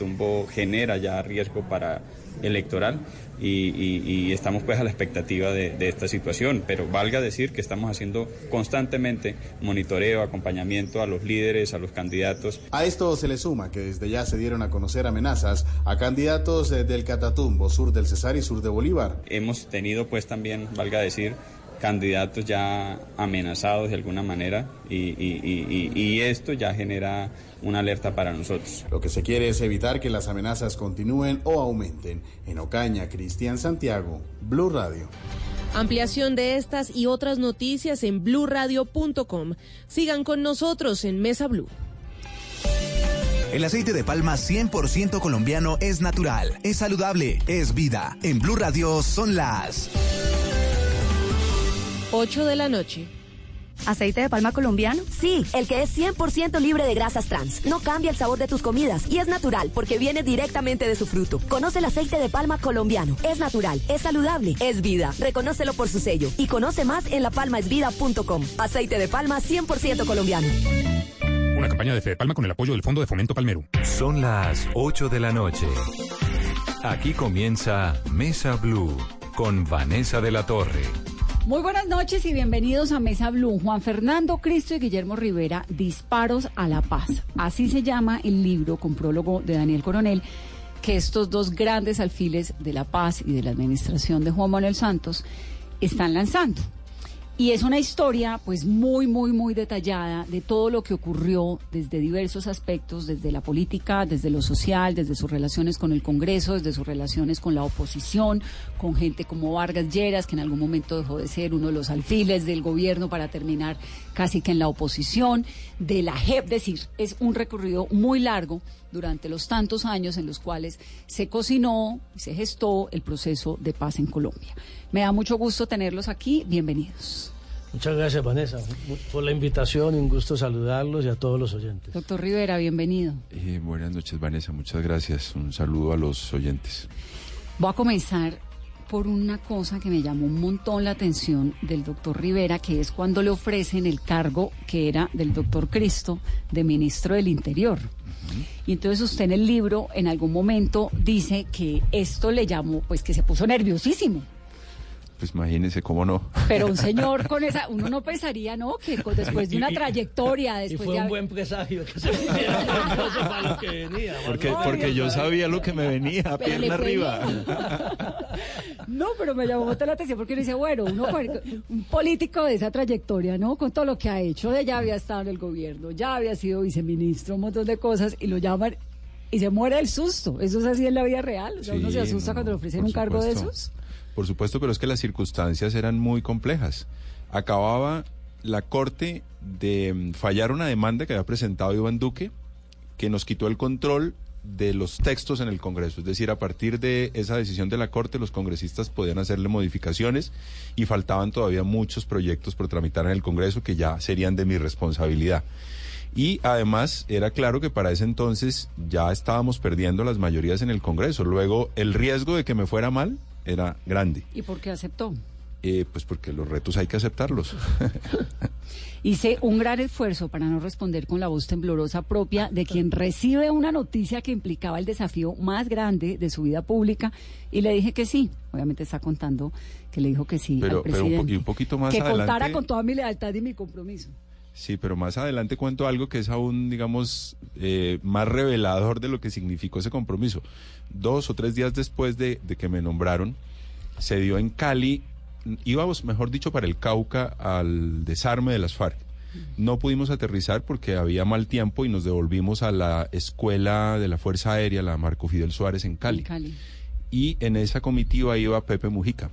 Tumbo genera ya riesgo para electoral y, y- y estamos pues a la expectativa de, de esta situación, pero valga decir que estamos haciendo constantemente monitoreo, acompañamiento a los líderes, a los candidatos. A esto se le suma que desde ya se dieron a conocer amenazas a candidatos eh, del Catatumbo, sur del Cesar y sur de Bolívar. Hemos tenido pues también, valga decir, candidatos ya amenazados de alguna manera y, y- y- y- y esto ya genera una alerta para nosotros. Lo que se quiere es evitar que las amenazas continúen o aumenten. En Ocaña, Cristian Santiago, Blue Radio. Ampliación de estas y otras noticias en bluradio.com. Sigan con nosotros en Mesa Blue. El aceite de palma 100% colombiano es natural, es saludable, es vida. En Blue Radio son las 8 de la noche. ¿Aceite de palma colombiano? Sí, el que es 100% libre de grasas trans. No cambia el sabor de tus comidas y es natural porque viene directamente de su fruto. Conoce el aceite de palma colombiano. Es natural, es saludable, es vida. Reconócelo por su sello y conoce más en lapalmaesvida.com. Aceite de palma 100% colombiano. Una campaña de Fede Palma con el apoyo del Fondo de Fomento Palmero. Son las 8 de la noche. Aquí comienza Mesa Blue con Vanessa de la Torre. Muy buenas noches y bienvenidos a Mesa Blue. Juan Fernando Cristo y Guillermo Rivera, Disparos a la Paz. Así se llama el libro con prólogo de Daniel Coronel que estos dos grandes alfiles de la paz y de la administración de Juan Manuel Santos están lanzando. Y es una historia pues muy, muy, muy detallada de todo lo que ocurrió desde diversos aspectos, desde la política, desde lo social, desde sus relaciones con el Congreso, desde sus relaciones con la oposición, con gente como Vargas Lleras, que en algún momento dejó de ser uno de los alfiles del gobierno para terminar casi que en la oposición, de la JEP, es decir, es un recorrido muy largo durante los tantos años en los cuales se cocinó y se gestó el proceso de paz en Colombia. Me da mucho gusto tenerlos aquí. Bienvenidos. Muchas gracias, Vanessa, por la invitación. Un gusto saludarlos y a todos los oyentes. Doctor Rivera, bienvenido. Eh, buenas noches, Vanessa. Muchas gracias. Un saludo a los oyentes. Voy a comenzar por una cosa que me llamó un montón la atención del doctor Rivera, que es cuando le ofrecen el cargo que era del doctor Cristo de ministro del Interior. Y entonces usted en el libro en algún momento dice que esto le llamó, pues que se puso nerviosísimo. Pues imagínense cómo no. Pero un señor con esa, uno no pensaría, ¿no? Que después de una trayectoria, después y fue de un buen presagio que se para lo que venía. Porque, yo sabía lo que me venía, Pero pierna arriba. No, pero me llamó mucho la atención porque uno dice, bueno, uno un político de esa trayectoria, ¿no? Con todo lo que ha hecho, ya había estado en el gobierno, ya había sido viceministro, un montón de cosas, y lo llaman y se muere del susto. Eso es así en la vida real. O sea, uno se asusta no, cuando le ofrecen un cargo de esos. Por supuesto, pero es que las circunstancias eran muy complejas. Acababa la Corte de mm, fallar una demanda que había presentado Iván Duque, que nos quitó el control de los textos en el Congreso. Es decir, a partir de esa decisión de la Corte, los congresistas podían hacerle modificaciones y faltaban todavía muchos proyectos por tramitar en el Congreso que ya serían de mi responsabilidad. Y además era claro que para ese entonces ya estábamos perdiendo las mayorías en el Congreso. Luego el riesgo de que me fuera mal era grande. ¿Y por qué aceptó? Eh, pues porque los retos hay que aceptarlos. Hice un gran esfuerzo para no responder con la voz temblorosa propia de quien recibe una noticia que implicaba el desafío más grande de su vida pública y le dije que sí. Obviamente está contando que le dijo que sí Pero, al pero un, po- poquito más que adelante. contara con toda mi lealtad y mi compromiso. Sí, pero más adelante cuento algo que es aún, digamos, eh, más revelador de lo que significó ese compromiso. Dos o tres días después de, de que me nombraron, se dio en Cali, íbamos, mejor dicho, para el Cauca al desarme de las FARC. No pudimos aterrizar porque había mal tiempo y nos devolvimos a la escuela de la Fuerza Aérea, la Marco Fidel Suárez, en Cali. En Cali. Y en esa comitiva iba Pepe Mujica.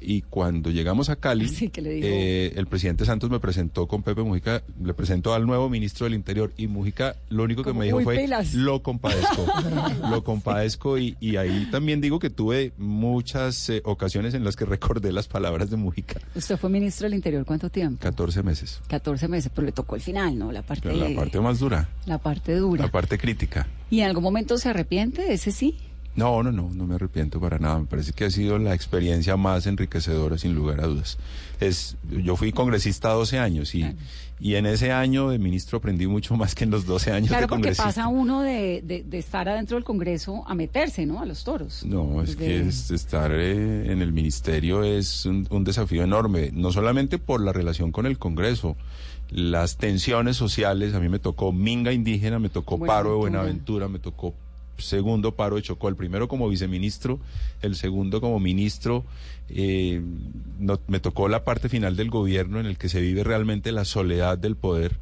Y cuando llegamos a Cali, Sí, que le dijo- eh, el presidente Santos me presentó con Pepe Mujica, le presentó al nuevo ministro del Interior y Mujica lo único que me dijo "Uy, fue, pilas". lo compadezco, lo compadezco y, y ahí también digo que tuve muchas eh, ocasiones en las que recordé las palabras de Mujica, Usted fue ministro del Interior cuánto tiempo? 14 meses, 14 meses, pero le tocó el final, ¿no? La parte, pero la parte más dura, la parte dura. la parte crítica. ¿Y en algún momento se arrepiente ese sí? No, no, no, no me arrepiento para nada. Me parece que ha sido la experiencia más enriquecedora, sin lugar a dudas. Es, yo fui congresista 12 años y, y en ese año de ministro aprendí mucho más que en los 12 años Claro, de porque pasa uno de, de- de estar adentro del Congreso a meterse, ¿no? A los toros. No, es que es- estar eh, en el ministerio es un, un desafío enorme, no solamente por la relación con el Congreso, las tensiones sociales, a mí me tocó Minga Indígena, me tocó paro de. Buenaventura, me tocó segundo paro de Chocó, el primero como viceministro, el segundo como ministro, eh, no- me tocó la parte final del gobierno en el que se vive realmente la soledad del poder,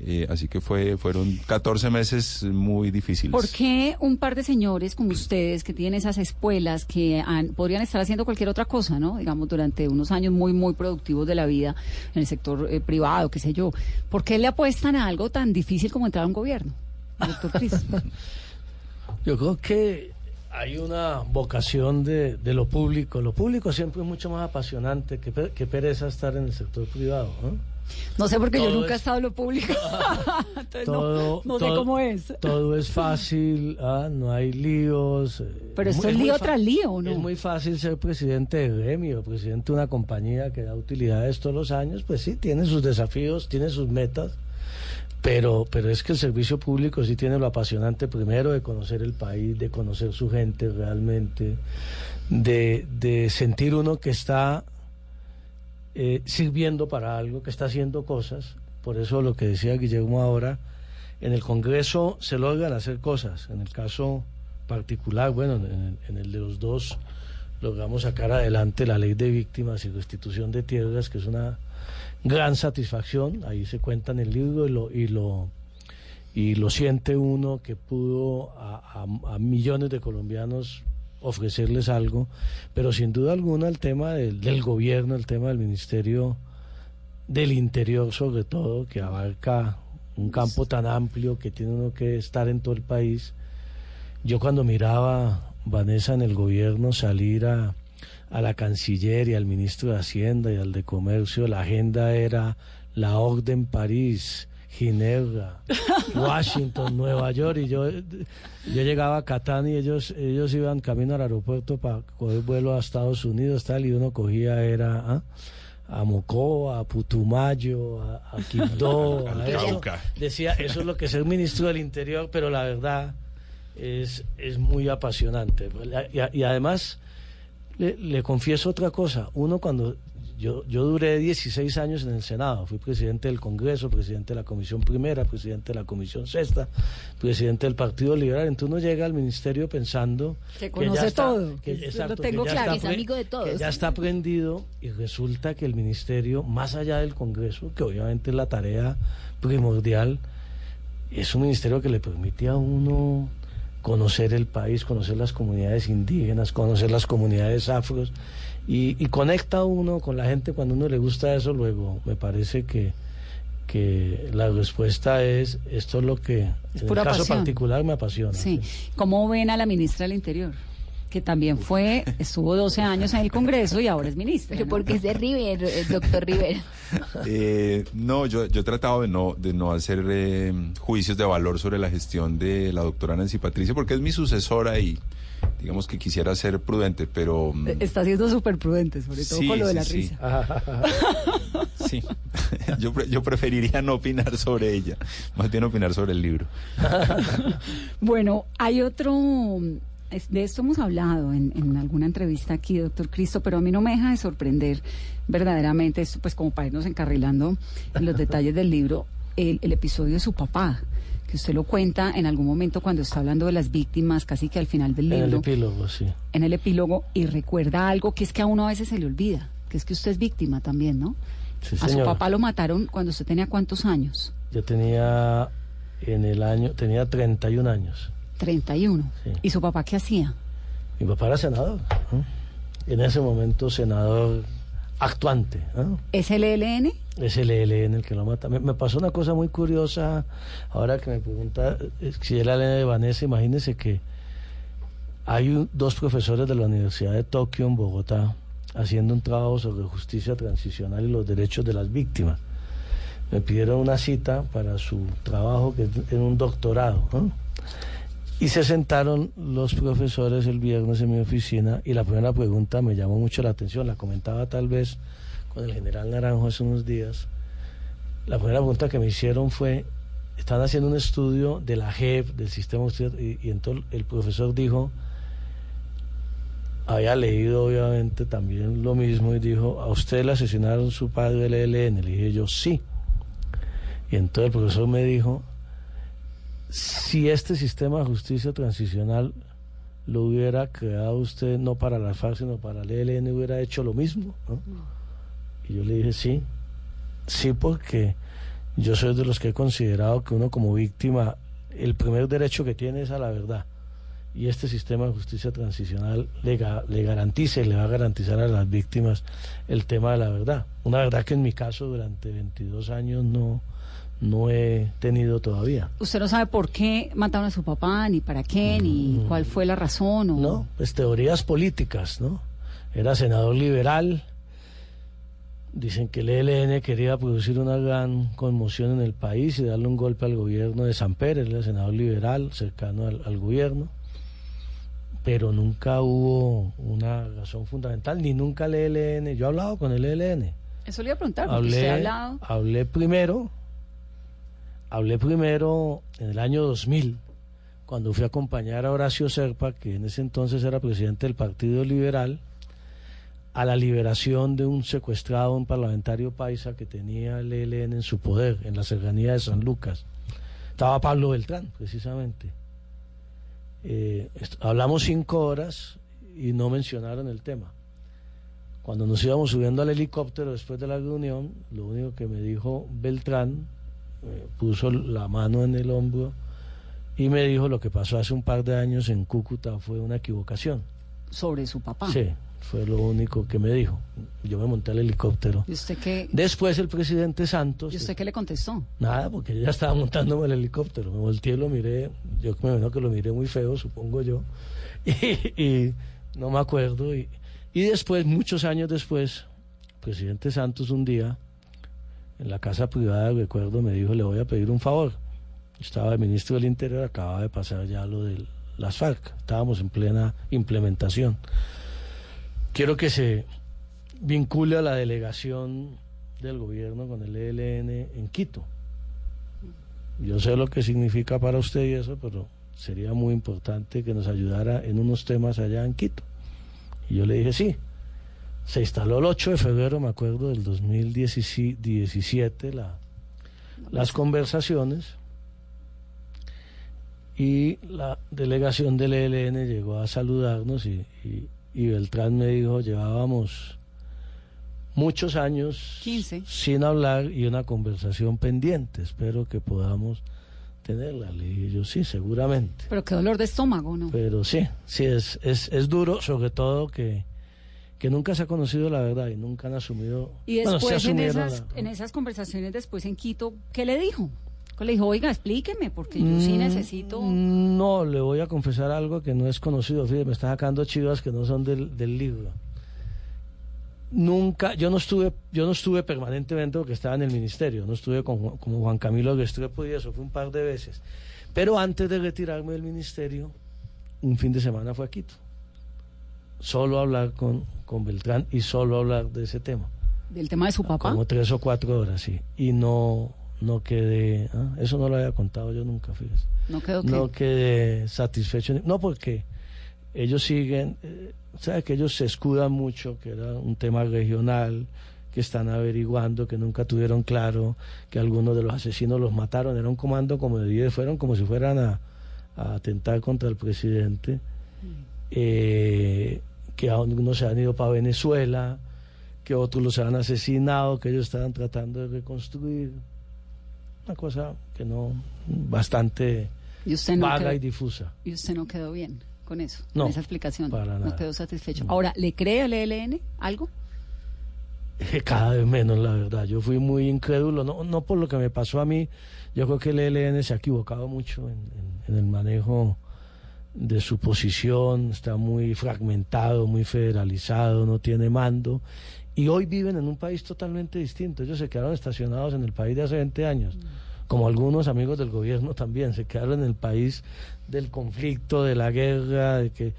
eh, así que fue fueron 14 meses muy difíciles. ¿Por qué un par de señores como ustedes que tienen esas espuelas que han- podrían estar haciendo cualquier otra cosa, ¿no? Digamos, durante unos años muy, muy productivos de la vida en el sector eh, privado, qué sé yo. ¿Por qué le apuestan a algo tan difícil como entrar a un gobierno? Doctor Cris. Yo creo que hay una vocación de, de lo público. Lo público siempre es mucho más apasionante que, que pereza estar en el sector privado. ¿no? No sé porque yo nunca he es- estado en lo público. Entonces Todo, no, sé todo- cómo es. Todo es fácil, ah, no hay líos. eh, Pero es esto es lío tras lío, ¿o no? Es muy fácil ser presidente de gremio, presidente de una compañía que da utilidades todos los años, pues sí, tiene sus desafíos, tiene sus metas, pero, pero es que el servicio público sí tiene lo apasionante primero de conocer el país, de conocer su gente realmente, de, de sentir uno que está eh, sirviendo para algo, que está haciendo cosas. Por eso lo que decía Guillermo ahora, en el Congreso se logran hacer cosas. En el caso particular, bueno, en el, en el de los dos, logramos sacar adelante la ley de víctimas y restitución de tierras, que es una gran satisfacción. Ahí se cuenta en el libro y lo, y lo, y lo siente uno que pudo a, a- a millones de colombianos ofrecerles algo, pero sin duda alguna el tema del, del gobierno, el tema del Ministerio del Interior sobre todo, que abarca un campo tan amplio que tiene uno que estar en todo el país. Yo cuando miraba Vanessa en el gobierno salir a, a la canciller y al ministro de Hacienda y al de Comercio, la agenda era la Orden París, Ginebra, Washington, Nueva York y yo, yo llegaba a Catán y ellos, ellos iban camino al aeropuerto para coger vuelo a Estados Unidos tal y uno cogía era ¿ah? a Mocoa, a Putumayo, a, a Quibdó, a eso. Cauca. Decía, eso es lo que es ser ministro del Interior, pero la verdad es, es muy apasionante. Y, y además, le, le confieso otra cosa. Uno cuando... Yo, yo duré 16 años en el Senado. Fui presidente del Congreso, presidente de la Comisión Primera, presidente de la Comisión Sexta, presidente del Partido Liberal. Entonces uno llega al ministerio pensando Que ya conoce está- todo, que- que lo que tengo ya claro. está Que es amigo de todos. que ya está aprendido y resulta que el ministerio, más allá del Congreso, que obviamente es la tarea primordial, es un ministerio que le permite a uno conocer el país, conocer las comunidades indígenas, conocer las comunidades afros y, y conecta uno con la gente cuando uno le gusta eso, luego me parece que, que la respuesta es esto es lo que en el caso pasión. particular me apasiona. Sí. ¿Cómo ven a la ministra del Interior? Que también fue, estuvo 12 años en el Congreso y ahora es ministra. Pero porque es de Rivera, el doctor Rivera. Eh, no, yo, yo he tratado de no, de no hacer eh, juicios de valor sobre la gestión de la doctora Nancy Patricia, porque es mi sucesora y digamos que quisiera ser prudente, pero... mm, Está siendo súper prudente, sobre todo Sí, con lo de sí, la sí. risa. Sí, yo, yo preferiría no opinar sobre ella, más bien opinar sobre el libro. Bueno, hay otro, de esto hemos hablado en, en alguna entrevista aquí, doctor Cristo, pero a mí no me deja de sorprender verdaderamente esto, pues como para irnos encarrilando en los detalles del libro, el, el episodio de su papá, que usted lo cuenta en algún momento cuando está hablando de las víctimas, casi que al final del En el libro, epílogo, sí. en el epílogo, y recuerda algo que es que a uno a veces se le olvida, que es que usted es víctima también, ¿no? Sí, a su papá lo mataron cuando usted tenía cuántos años? Yo tenía en el año, tenía 31 años. 31. Sí. ¿Y su papá qué hacía? Mi papá era senador. en ese momento senador actuante. ¿Es el ELN? Es el ELN el que lo mata. Me, me pasó una cosa muy curiosa ahora que me pregunta eh, si el ELN de Vanessa. Imagínese que hay un- dos profesores de la Universidad de Tokio en Bogotá haciendo un trabajo sobre justicia transicional y los derechos de las víctimas. Me pidieron una cita para su trabajo, que es en un doctorado. ¿no? Y se sentaron los profesores el viernes en mi oficina y la primera pregunta me llamó mucho la atención, la comentaba tal vez con el general Naranjo hace unos días. La primera pregunta que me hicieron fue, están haciendo un estudio de la JEP, del sistema y, y entonces el profesor dijo, había leído obviamente también lo mismo y dijo, ¿a usted le asesinaron su padre el ELN? Le dije yo, sí. Y entonces el profesor me dijo, si este sistema de justicia transicional lo hubiera creado usted no para la FARC sino para el ELN hubiera hecho lo mismo ¿no? y yo le dije sí sí porque yo soy de los que he considerado que uno como víctima el primer derecho que tiene es a la verdad. Y este sistema de justicia transicional le, le garantiza y le va a garantizar a las víctimas el tema de la verdad. Una verdad que en mi caso durante 22 años no no he tenido todavía Usted no sabe por qué mataron a su papá, ni para qué, ni cuál fue la razón. O... No, pues teorías políticas, ¿no? Era senador liberal. Dicen que el ELN quería producir una gran conmoción en el país y darle un golpe al gobierno de Samper, él era senador liberal, cercano al, al gobierno. Pero nunca hubo una razón fundamental, ni nunca el ELN. Yo he hablado con el ELN. Eso le iba a preguntar, porque usted ha hablado. hablé primero, hablé primero en el año 2000, cuando fui a acompañar a Horacio Serpa, que en ese entonces era presidente del Partido Liberal, a la liberación de un secuestrado, un parlamentario paisa que tenía el ELN en su poder, en la cercanía de San Lucas. Estaba Pablo Beltrán, precisamente. Eh, hablamos cinco horas y no mencionaron el tema. Cuando nos íbamos subiendo al helicóptero después de la reunión, lo único que me dijo Beltrán, eh, puso la mano en el hombro y me dijo lo que pasó hace un par de años en Cúcuta fue una equivocación. Sobre su papá. Sí, fue lo único que me dijo. Yo me monté al helicóptero. ¿Y usted qué, Después el presidente Santos... ¿y usted qué le contestó? Nada, porque yo ya estaba montándome el helicóptero. Me volteé y lo miré. Yo me imagino que lo miré muy feo, supongo yo. Y, y no me acuerdo. Y, y después, muchos años después, el presidente Santos un día, en la casa privada, recuerdo, me dijo, le voy a pedir un favor. Estaba el ministro del Interior, acababa de pasar ya lo de las FARC. Estábamos en plena implementación. Quiero que se vincule a la delegación del gobierno con el ELN en Quito. Yo sé lo que significa para usted y eso, pero sería muy importante que nos ayudara en unos temas allá en Quito. Y yo le dije, sí. Se instaló el 8 de febrero, me acuerdo, del 2017, la, las conversaciones y la delegación del ELN llegó a saludarnos y, y- y Beltrán me dijo, llevábamos muchos años 15. sin hablar y una conversación pendiente, espero que podamos tenerla. Le dije yo, sí, seguramente. Pero qué dolor de estómago, ¿no? Pero sí, sí, es, es, es duro, sobre todo que, que nunca se ha conocido la verdad y nunca han asumido... Y bueno, después en, asumieron esas, la- en esas conversaciones después en Quito, ¿qué le dijo? ¿Qué le dijo? Oiga, explíqueme, porque yo sí Mm, necesito... No, le voy a confesar algo que no es conocido. Fíjate, me está sacando chivas que no son del, del libro. Nunca, yo no estuve, yo no estuve permanentemente porque estaba en el ministerio, no estuve con, como Juan Camilo Restrepo y eso, fue un par de veces. Pero antes de retirarme del ministerio, un fin de semana fue a Quito. Solo hablar con, con Beltrán y solo hablar de ese tema. Del tema de su papá. Como tres o cuatro horas, sí. Y no, no quedé, ah, eso no lo había contado yo nunca, fíjese. No quedó que... No quedé satisfecho. No, porque ellos siguen, eh, sabe que ellos se escudan mucho, que era un tema regional, que están averiguando, que nunca tuvieron claro que algunos de los asesinos los mataron. Era un comando como de 10, fueron como si fueran a, a atentar contra el presidente. Eh, que algunos se han ido para Venezuela, que otros los han asesinado, que ellos estaban tratando de reconstruir. Una cosa que no, bastante Y usted no vaga quedó- y difusa. Y usted no quedó bien con eso, No, con esa explicación. para no quedó satisfecho. Ahora, ¿le cree al ELN algo? Cada vez menos, la verdad. Yo fui muy incrédulo, no, no por lo que me pasó a mí. Yo creo que el ELN se ha equivocado mucho en, en- en el manejo de su posición. Está muy fragmentado, muy federalizado, no tiene mando. Y hoy viven en un país totalmente distinto. Ellos se quedaron estacionados en el país de hace 20 años. Como algunos amigos del gobierno también, se quedaron en el país del conflicto, de la guerra, de que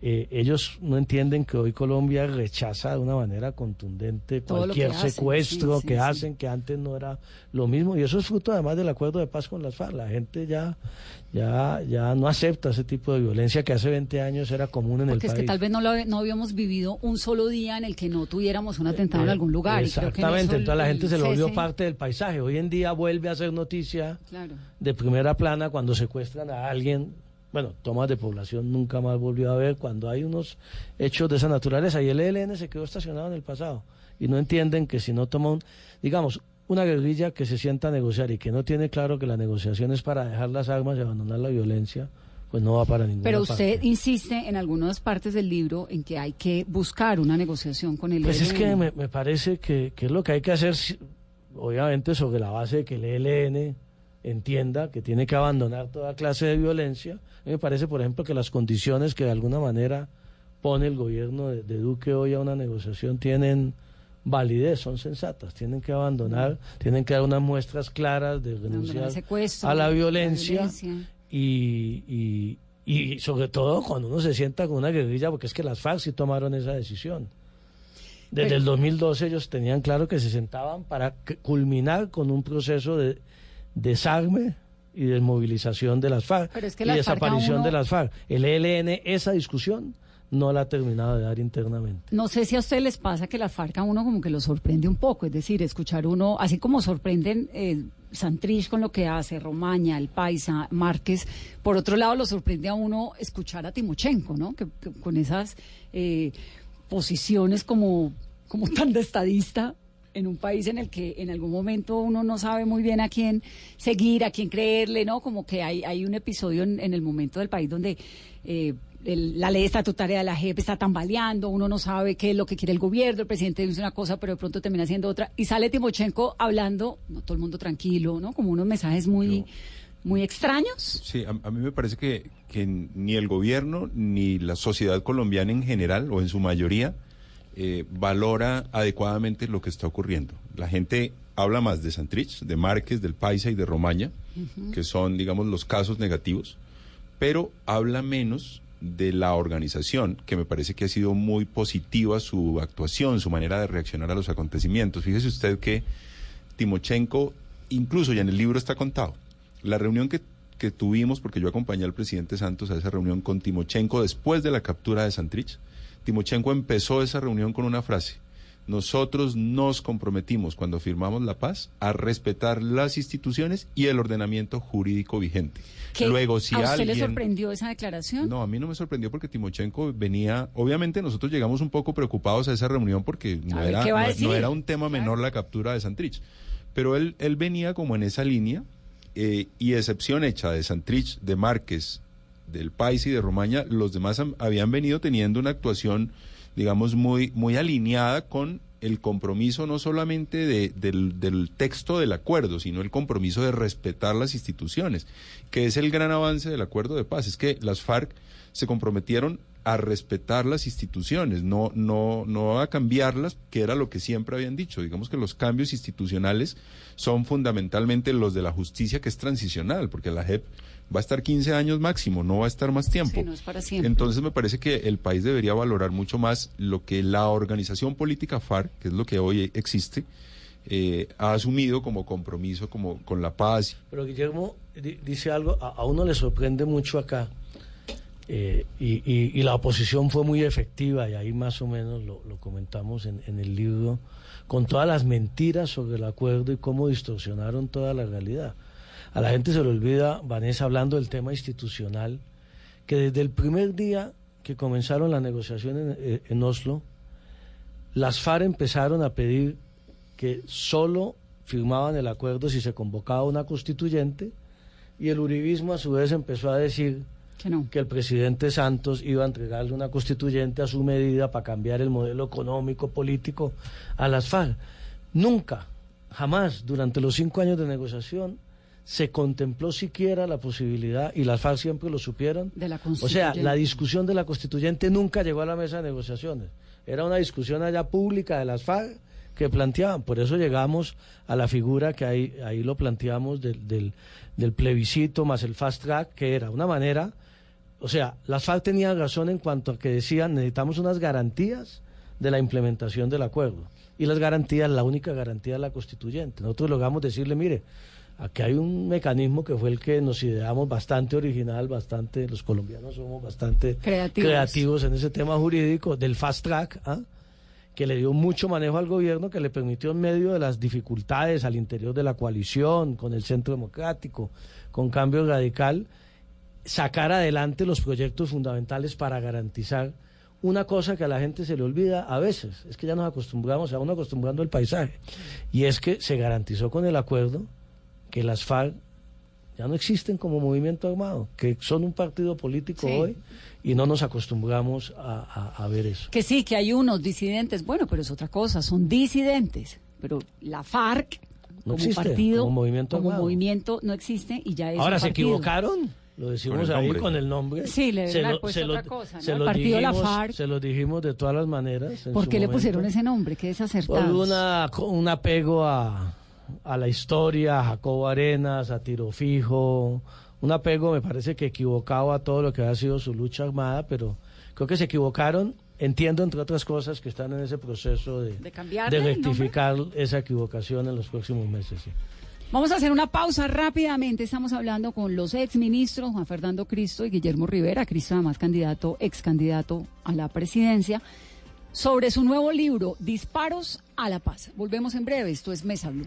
eh, ellos no entienden que hoy Colombia rechaza de una manera contundente Todo lo que cualquier hacen, secuestro sí, sí, que sí. hacen, que antes no era lo mismo. Y eso es fruto además del acuerdo de paz con las FARC. La gente ya, ya, ya no acepta ese tipo de violencia que hace 20 años era común en Porque el es país. que tal vez no, lo, no habíamos vivido un solo día en el que no tuviéramos un atentado en Eh, algún lugar. y creo que en Exactamente, el- entonces la gente se lo volvió parte del paisaje. Hoy en día vuelve a ser noticia Claro. de primera plana cuando secuestran a alguien. Bueno, tomas de población nunca más volvió a ver cuando hay unos hechos de esa naturaleza. Y el ELN se quedó estacionado en el pasado. Y no entienden que si no toma un, digamos, una guerrilla que se sienta a negociar y que no tiene claro que la negociación es para dejar las armas y abandonar la violencia, pues no va para ninguna Pero parte. usted insiste en algunas partes del libro en que hay que buscar una negociación con el Pues es ELN. que me, me parece que, que es lo que hay que hacer, obviamente sobre la base de que el ELN entienda que tiene que abandonar toda clase de violencia. A mí me parece, por ejemplo, que las condiciones que de alguna manera pone el gobierno de, de Duque hoy a una negociación tienen validez, son sensatas, tienen que abandonar, tienen que dar unas muestras claras de renunciar a la la violencia, y, y, y sobre todo cuando uno se sienta con una guerrilla, porque es que las FARC sí tomaron esa decisión. Desde Pero- el 2012 ellos tenían claro que se sentaban para culminar con un proceso de desarme y desmovilización de las FARC Pero es que y las desaparición uno- de las FARC. El ELN esa discusión no la ha terminado de dar internamente. No sé si a ustedes les pasa que la FARC a uno como que lo sorprende un poco, es decir, escuchar uno, así como sorprenden eh, Santrich con lo que hace, Romaña, El Paisa, Márquez, por otro lado lo sorprende a uno escuchar a Timochenko, ¿no? Que, que con esas eh, posiciones como, como tan de estadista en un país en el que en algún momento uno no sabe muy bien a quién seguir, a quién creerle, ¿no? Como que hay, hay un episodio en, en el momento del país donde eh, el- la ley estatutaria de la JEP está tambaleando, uno no sabe qué es lo que quiere el gobierno, el presidente dice una cosa, pero de pronto termina haciendo otra, y sale Timochenko hablando, no todo el mundo tranquilo, ¿no? Como unos mensajes muy, muy extraños. Sí, a, a mí me parece que, que ni el gobierno ni la sociedad colombiana en general, o en su mayoría, eh, valora adecuadamente lo que está ocurriendo. La gente habla más de Santrich, de Márquez, del Paisa y de Romaña, que son, digamos, los casos negativos, pero habla menos de la organización, que me parece que ha sido muy positiva su actuación, su manera de reaccionar a los acontecimientos. Fíjese usted que Timochenko, incluso ya en el libro está contado, la reunión que, que tuvimos, porque yo acompañé al presidente Santos a esa reunión con Timochenko después de la captura de Santrich, Timochenko empezó esa reunión con una frase. Nosotros nos comprometimos cuando firmamos la paz a respetar las instituciones y el ordenamiento jurídico vigente. ¿Qué- Luego, si ¿A usted alguien... le sorprendió esa declaración? No, a mí no me sorprendió porque Timochenko venía, obviamente nosotros llegamos un poco preocupados a esa reunión porque no era un tema menor la captura de Santrich, pero él, él venía como en esa línea eh, y excepción hecha de Santrich, de Márquez, del País y de Romaña, los demás habían venido teniendo una actuación, digamos, muy, muy alineada con el compromiso no solamente de- del, del texto del acuerdo, sino el compromiso de respetar las instituciones, que es el gran avance del acuerdo de paz. Es que las FARC se comprometieron a respetar las instituciones, no, no, no a cambiarlas, que era lo que siempre habían dicho. Digamos que los cambios institucionales son fundamentalmente los de la justicia, que es transicional, porque la JEP va a estar 15 años máximo, no va a estar más tiempo. Sí, no es para siempre. Entonces me parece que el país debería valorar mucho más lo que la organización política FARC, que es lo que hoy existe, eh, ha asumido como compromiso como con la paz. Pero Guillermo di- dice algo, a, a uno le sorprende mucho acá, eh, y, y- y la oposición fue muy efectiva, y ahí más o menos lo, lo comentamos en, en el libro, con todas las mentiras sobre el acuerdo y cómo distorsionaron toda la realidad. A la gente se le olvida, Vanessa, hablando del tema institucional, que desde el primer día que comenzaron las negociaciones en, eh, en Oslo, las FARC empezaron a pedir que solo firmaban el acuerdo si se convocaba una constituyente y el uribismo a su vez empezó a decir que el presidente Santos iba a entregarle una constituyente a su medida para cambiar el modelo económico, político a las FARC. Nunca, jamás, durante los cinco años de negociación, se contempló siquiera la posibilidad, y las FARC siempre lo supieron, De la o sea, la discusión de la constituyente nunca llegó a la mesa de negociaciones. Era una discusión allá pública de las FARC que planteaban. Por eso llegamos a la figura que ahí, ahí lo planteamos del, del, del plebiscito más el fast track, que era una manera, o sea, las FARC tenían razón en cuanto a que decían necesitamos unas garantías de la implementación del acuerdo. Y las garantías, la única garantía es la constituyente. Nosotros logramos decirle, mire, aquí hay un mecanismo que fue el que nos ideamos bastante original, bastante, los colombianos somos bastante Creativos. creativos en ese tema jurídico del fast track, ¿ah? que le dio mucho manejo al gobierno, que le permitió en medio de las dificultades al interior de la coalición, con el Centro Democrático, con Cambio Radical, sacar adelante los proyectos fundamentales para garantizar una cosa que a la gente se le olvida a veces, es que ya nos acostumbramos, va uno acostumbrando al paisaje, y es que se garantizó con el acuerdo que las FARC ya no existen como movimiento armado, que son un partido político Sí. hoy y no nos acostumbramos a, a- a ver eso. Que sí, que hay unos disidentes, bueno, pero es otra cosa, son disidentes. Pero la FARC, No como existe, partido, como movimiento como armado. movimiento no existe y ya es Ahora un se equivocaron, lo decimos Con el ahí nombre. con el nombre. Sí, le se lo, se lo- otra cosa, ¿no? se El lo partido La dijimos, FARC. se lo dijimos de todas las maneras. en ¿Por su qué le momento. pusieron ese nombre? Que es Por acertado. una, un apego a, a la historia, a Jacobo Arenas, a Tiro Fijo, un apego me parece que equivocado a todo lo que ha sido su lucha armada, pero creo que se equivocaron. Entiendo, entre otras cosas, que están en ese proceso de, ¿De rectificar esa equivocación en los próximos meses. sí. Vamos a hacer una pausa rápidamente. Estamos hablando con los exministros Juan Fernando Cristo y Guillermo Rivera, Cristo además candidato, ex candidato a la presidencia, sobre su nuevo libro, Disparos a la Paz. Volvemos en breve. Esto es Mesa Blue.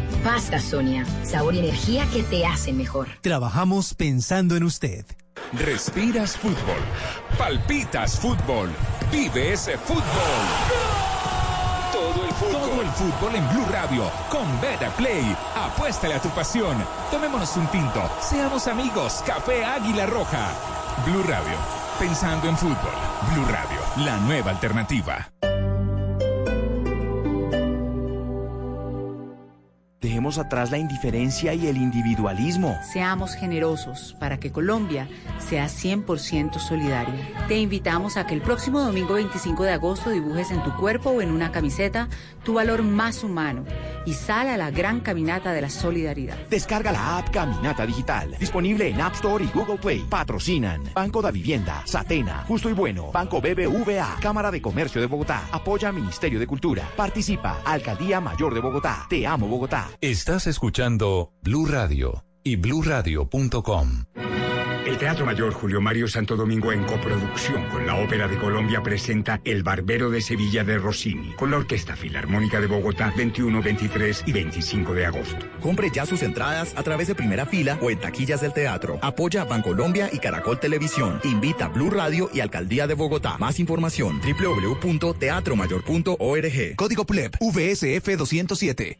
Pasta Sonia, sabor y energía que te hacen mejor. Trabajamos pensando en usted. Respiras fútbol. Palpitas fútbol. Vive ese fútbol. Todo el fútbol. Todo el fútbol en Blue Radio con Beta Play. Apuéstale a tu pasión. Tomémonos un tinto. Seamos amigos. Café Águila Roja. Blue Radio. Pensando en fútbol. Blue Radio. La nueva alternativa. Dejemos atrás la indiferencia y el individualismo. Seamos generosos para que Colombia sea 100% solidaria. Te invitamos a que el próximo domingo 25 de agosto dibujes en tu cuerpo o en una camiseta tu valor más humano y sal a la gran caminata de la solidaridad. Descarga la app Caminata Digital, disponible en App Store y Google Play. Patrocinan Banco da Vivienda, Satena, Justo y Bueno, Banco BBVA, Cámara de Comercio de Bogotá, apoya Ministerio de Cultura, participa Alcaldía Mayor de Bogotá. Te amo Bogotá. Estás escuchando Blue Radio y bluradio.com. El Teatro Mayor Julio Mario Santo Domingo en coproducción con la Ópera de Colombia presenta El Barbero de Sevilla de Rossini con la Orquesta Filarmónica de Bogotá 21, 23 y 25 de agosto. Compre ya sus entradas a través de primera fila o en taquillas del teatro. Apoya Bancolombia y Caracol Televisión. Invita Blue Radio y Alcaldía de Bogotá. Más información www.teatromayor.org. Código PLEP VSF 207.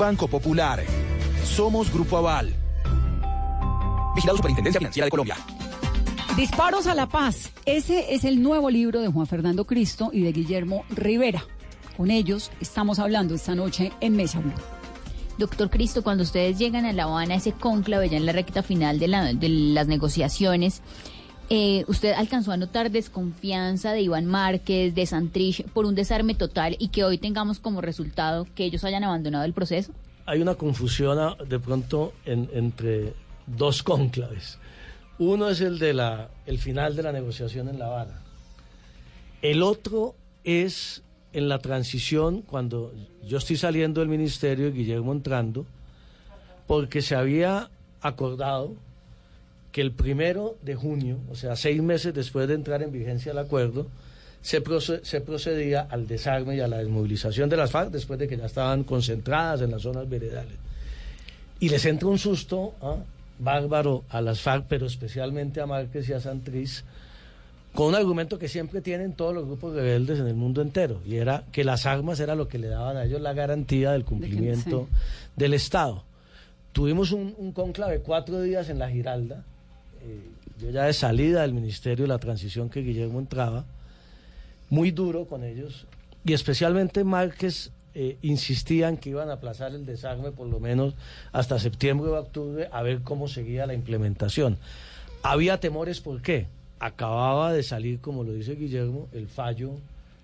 Banco Popular. Somos Grupo Aval. Vigilado Superintendencia Financiera de Colombia. Disparos a la Paz. Ese es el nuevo libro de Juan Fernando Cristo y de Guillermo Rivera. Con ellos estamos hablando esta noche en Mesa Blue. Doctor Cristo, cuando ustedes llegan a La Habana, ese cónclave ya en la recta final de, la- de las negociaciones, eh, ¿usted alcanzó a notar desconfianza de Iván Márquez, de Santrich, por un desarme total y que hoy tengamos como resultado que ellos hayan abandonado el proceso? hay una confusión ah, de pronto en- entre dos cónclaves. Uno es el de la el final de la negociación en La Habana. El otro es en la transición cuando yo estoy saliendo del ministerio y Guillermo entrando, porque se había acordado que el primero de junio, o sea, seis meses después de entrar en vigencia el acuerdo, se, se procedía al desarme y a la desmovilización de las FARC después de que ya estaban concentradas en las zonas veredales. Y les entra un susto ¿ah? bárbaro a las FARC, pero especialmente a Márquez y a Santriz, con un argumento que siempre tienen todos los grupos rebeldes en el mundo entero, y era que las armas era lo que le daban a ellos la garantía del cumplimiento del Estado. Tuvimos un, un cónclave cuatro días en la Giralda, yo ya de salida del ministerio, la transición que Guillermo entraba, muy duro con ellos, y especialmente Márquez eh, insistían que iban a aplazar el desarme por lo menos hasta septiembre o octubre a ver cómo seguía la implementación. Había temores, ¿por qué? Acababa de salir, como lo dice Guillermo, el fallo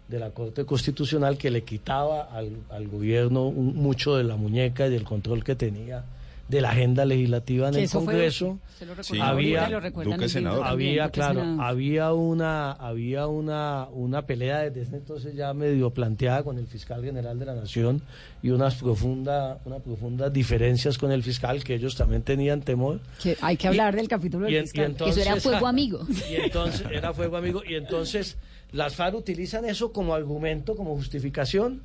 de la Corte Constitucional que le quitaba al, gobierno mucho de la muñeca y del control que tenía de la agenda legislativa en el eso fue- Congreso. se lo Sí, había, lo había Duque claro, senador. había una, había una, una pelea desde ese entonces ya medio planteada con el fiscal general de la nación y unas profunda, unas profundas diferencias con el fiscal que ellos también tenían temor. Que hay que hablar del capítulo del fiscal. entonces- Eso era fuego amigo. Y entonces era fuego amigo y entonces las FARC utilizan eso como argumento, como justificación,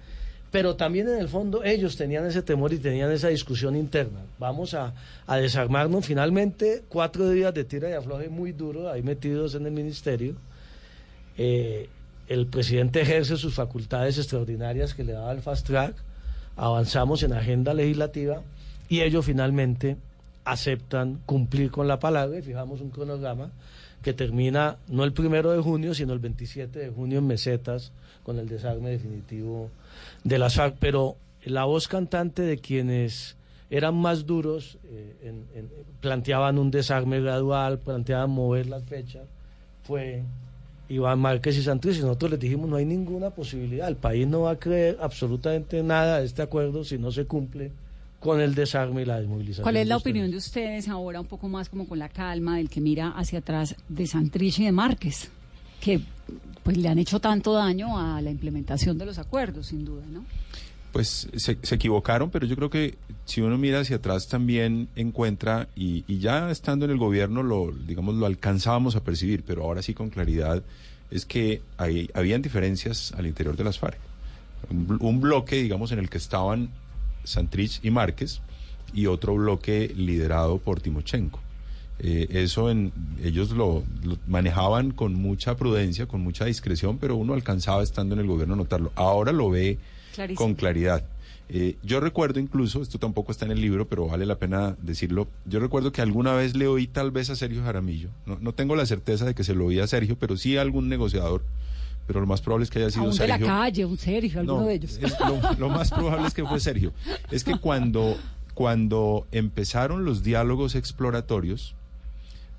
pero también en el fondo ellos tenían ese temor y tenían esa discusión interna. Vamos a, desarmarnos finalmente cuatro días de tira y afloje muy duro ahí metidos en el ministerio. Eh, el presidente ejerce sus facultades extraordinarias que le daba el fast track, avanzamos en agenda legislativa y ellos finalmente aceptan cumplir con la palabra y fijamos un cronograma que termina no el primero de junio, sino el 27 de junio en mesetas con el desarme definitivo de las FARC. Pero la voz cantante de quienes eran más duros eh, planteaban un desarme gradual, planteaban mover las fechas, fue Iván Márquez y Santos y nosotros les dijimos no hay ninguna posibilidad, el país no va a creer absolutamente nada de este acuerdo si no se cumple con el desarme y la desmovilización. ¿Cuál es la opinión de ustedes ahora, un poco más como con la calma del que mira hacia atrás de Santrich y de Márquez? Que pues le han hecho tanto daño a la implementación de los acuerdos, sin duda, ¿no? Pues se, se equivocaron, pero yo creo que si uno mira hacia atrás también encuentra, y, y ya estando en el gobierno lo, digamos, lo alcanzábamos a percibir, pero ahora sí con claridad, es que hay, habían diferencias al interior de las FARC. Un bloque, digamos, en el que estaban Santrich y Márquez, y otro bloque liderado por Timochenko. Eh, eso en, ellos lo, lo manejaban con mucha prudencia, con mucha discreción, pero uno alcanzaba estando en el gobierno a notarlo. Ahora lo ve Clarísimo. con claridad. Eh, yo recuerdo incluso, esto tampoco está en el libro, pero vale la pena decirlo, yo recuerdo que alguna vez le oí tal vez a Sergio Jaramillo, no, no tengo la certeza de que se lo oí a Sergio, pero sí a algún negociador, pero lo más probable es que haya A sido un de la Sergio. calle, un Sergio, alguno No, de ellos. es lo, lo más probable es que fue Sergio. Es que cuando, cuando empezaron los diálogos exploratorios,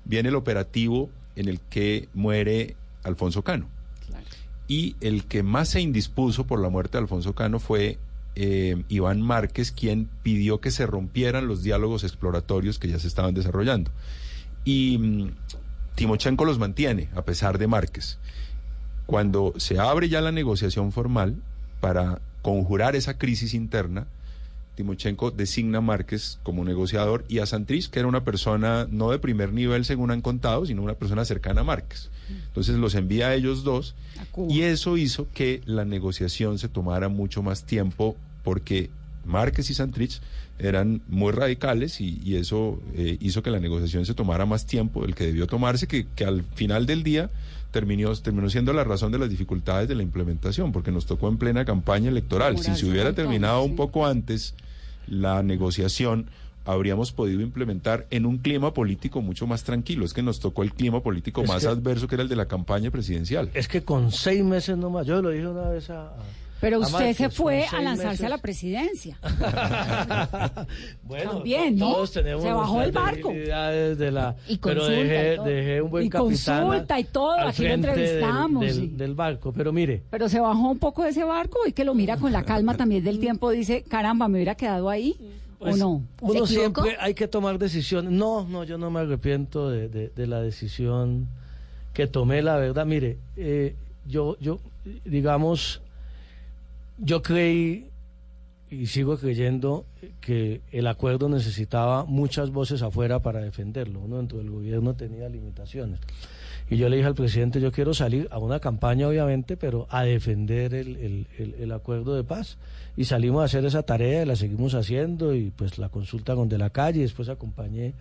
viene el operativo en el que muere Alfonso Cano. Y el que más se indispuso por la muerte de Alfonso Cano fue eh, Iván Márquez, quien pidió que se rompieran los diálogos exploratorios que ya se estaban desarrollando. Y mm, Timochenko los mantiene, a pesar de Márquez. Cuando se abre ya la negociación formal para conjurar esa crisis interna, Timochenko designa a Márquez como negociador y a Santrich, que era una persona no de primer nivel, según han contado, sino una persona cercana a Márquez. Entonces los envía a ellos dos y eso hizo que la negociación se tomara mucho más tiempo porque Márquez y Santrich eran muy radicales y, y eso eh, hizo que la negociación se tomara más tiempo del que debió tomarse, que, que al final del día terminó, terminó siendo la razón de las dificultades de la implementación, porque nos tocó en plena campaña electoral. Si se hubiera terminado un poco antes la negociación, habríamos podido implementar en un clima político mucho más tranquilo. Es que nos tocó el clima político Es más que- adverso que era el de la campaña presidencial. Es que con seis meses nomás, yo lo dije una vez a, a- Pero usted se fue con a lanzarse meses. a la presidencia. Bueno, También, ¿no? todos tenemos Se bajó nuestras barco. de la, Y pero consulta y dejé, todo. dejé un buen Y capitán consulta y todo, aquí lo del- entrevistamos, del, barco. Pero mire, Pero se bajó un poco de ese barco y que lo mira con la calma también del tiempo. Dice, caramba, me hubiera quedado ahí. Pues, ¿O no? Uno siempre hay que tomar decisiones. No, no, yo no me arrepiento de, de- de la decisión que tomé, la verdad. Mire, eh, yo, yo, digamos, yo creí y sigo creyendo que el acuerdo necesitaba muchas voces afuera para defenderlo. Uno dentro del gobierno tenía limitaciones. Y yo le dije al presidente, yo quiero salir a una campaña, obviamente, pero a defender el, el- el- acuerdo de paz. Y salimos a hacer esa tarea y la seguimos haciendo y pues la consulta con De la Calle y después acompañé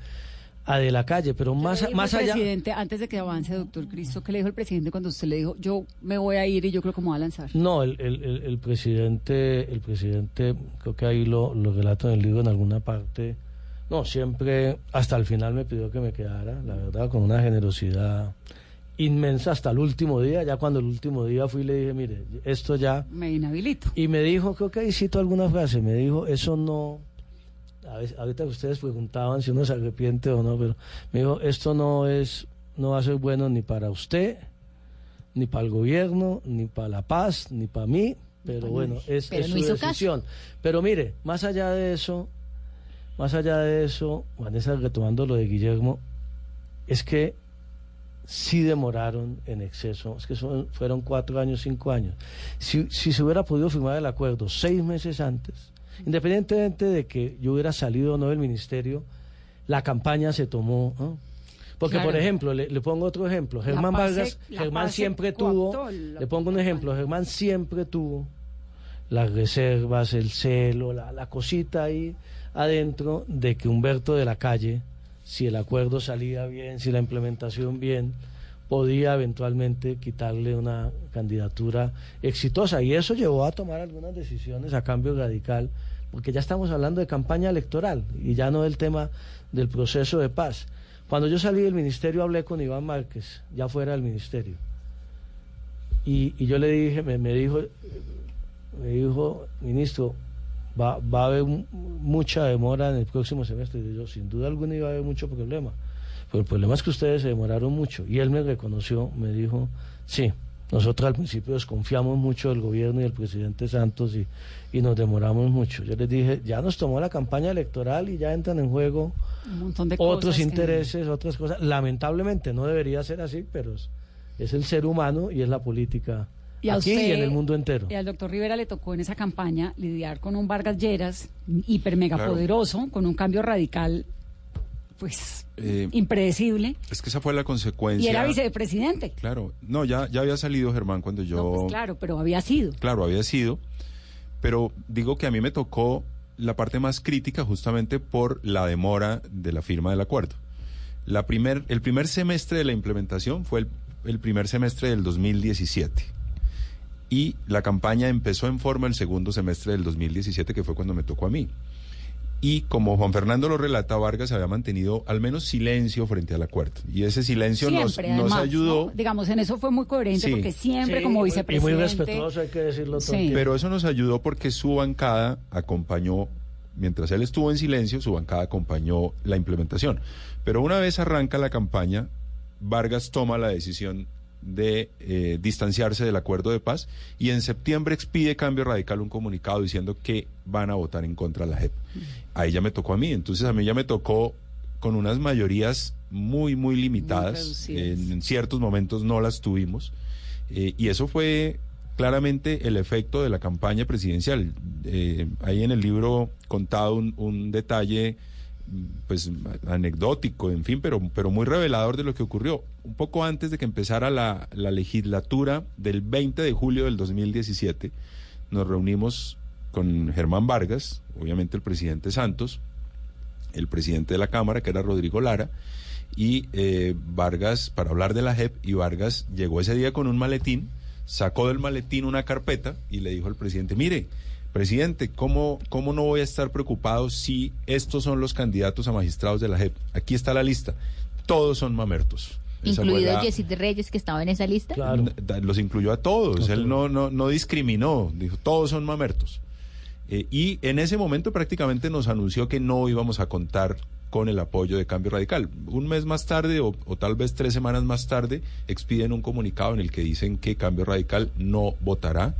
a De la Calle. Pero más, ¿Qué le dijo más allá... presidente, antes de que avance, doctor Cristo, ¿qué le dijo el presidente cuando usted le dijo, yo me voy a ir y yo creo que me voy a lanzar? No, el, el- el- el presidente, el presidente, creo que ahí lo, lo relato en el libro en alguna parte. No, siempre hasta el final me pidió que me quedara, la verdad, con una generosidad inmensa hasta el último día. Ya cuando el último día fui le dije, mire, esto ya. Me inhabilito. Y me dijo, creo que ahí cito alguna frase, me dijo, eso no. A veces, ahorita ustedes preguntaban si uno se arrepiente o no, pero me dijo, esto no es, no va a ser bueno ni para usted, ni para el gobierno, ni para la paz, ni para mí, pero bueno, es, Pero es no su caso. decisión. Pero mire, más allá de eso, más allá de eso, Vanessa, retomando lo de Guillermo, es que sí demoraron en exceso, es que son- fueron cuatro años, cinco años. Si, si se hubiera podido firmar el acuerdo seis meses antes, independientemente de que yo hubiera salido o no del ministerio, la campaña se tomó. ¿no? Porque, Claro. por ejemplo, le, le pongo otro ejemplo. Germán Vargas, Germán siempre tuvo, le pongo un ejemplo, Germán siempre tuvo las reservas, el celo, la, la cosita ahí adentro de que Humberto de la Calle, si el acuerdo salía bien, si la implementación bien, podía eventualmente quitarle una candidatura exitosa. Y eso llevó a tomar algunas decisiones a cambio radical, porque ya estamos hablando de campaña electoral y ya no del tema del proceso de paz. Cuando yo salí del ministerio hablé con Iván Márquez, ya fuera del ministerio. Y, yo le dije, me, me dijo, me dijo, ministro, va, va a haber mu- mucha demora en el próximo semestre. Y yo, sin duda alguna iba a haber mucho problema. Pero el problema es que ustedes se demoraron mucho. Y él me reconoció, me dijo, sí, nosotros al principio desconfiamos mucho del gobierno y del presidente Santos y, y nos demoramos mucho. Yo les dije, ya nos tomó la campaña electoral y ya entran en juego Un montón de otros cosas que- intereses, otras cosas. Lamentablemente no debería ser así, pero es, es el ser humano y es la política Y a aquí usted- y en el mundo entero. Y al doctor Rivera le tocó en esa campaña lidiar con un Vargas Lleras hiper mega Claro. poderoso, con un cambio radical, pues Eh, impredecible, es que esa fue la consecuencia. y era vicepresidente. Claro, no, ya, ya había salido Germán cuando yo... No, pues claro, pero había sido. Claro, había sido, pero digo que a mí me tocó la parte más crítica justamente por la demora de la firma del acuerdo. La primer, el primer semestre de la implementación fue el, el primer semestre del 2017 y la campaña empezó en forma el segundo semestre del 2017, que fue cuando me tocó a mí. Y como Juan Fernando lo relata, Vargas había mantenido al menos silencio frente al acuerdo. Y ese silencio nos, Siempre, nos además, ayudó. ¿no? Digamos, en eso fue muy coherente, Sí. porque siempre Sí, como vicepresidente... Y muy respetuoso, hay que decirlo todo. Sí. Pero eso nos ayudó porque su bancada acompañó, mientras él estuvo en silencio, su bancada acompañó la implementación. Pero una vez arranca la campaña, Vargas toma la decisión de eh, distanciarse del acuerdo de paz y en septiembre expide Cambio Radical un comunicado diciendo que van a votar en contra de la JEP. Ahí ya me tocó a mí, entonces a mí ya me tocó con unas mayorías muy, muy limitadas. en, en ciertos momentos no las tuvimos. Eh, y eso fue claramente el efecto de la campaña presidencial. Eh, ahí en el libro contado un, un detalle pues anecdótico, en fin, pero, pero muy revelador de lo que ocurrió. Un poco antes de que empezara la, la legislatura del 20 de julio del 2017, nos reunimos con Germán Vargas, obviamente el presidente Santos, el presidente de la Cámara, que era Rodrigo Lara, y eh, Vargas, para hablar de la JEP, y Vargas llegó ese día con un maletín, sacó del maletín una carpeta y le dijo al presidente, mire, presidente, ¿cómo, ¿cómo no voy a estar preocupado si estos son los candidatos a magistrados de la JEP? Aquí está la lista, todos son mamertos. Esa Incluido Yesid Reyes, que estaba en esa lista. Da- Los incluyó a todos. Él no, no, no discriminó. Dijo, todos son mamertos. Eh, y en ese momento prácticamente nos anunció que no íbamos a contar con el apoyo de Cambio Radical. Un mes más tarde o, o tal vez tres semanas más tarde expiden un comunicado en el que dicen que Cambio Radical no votará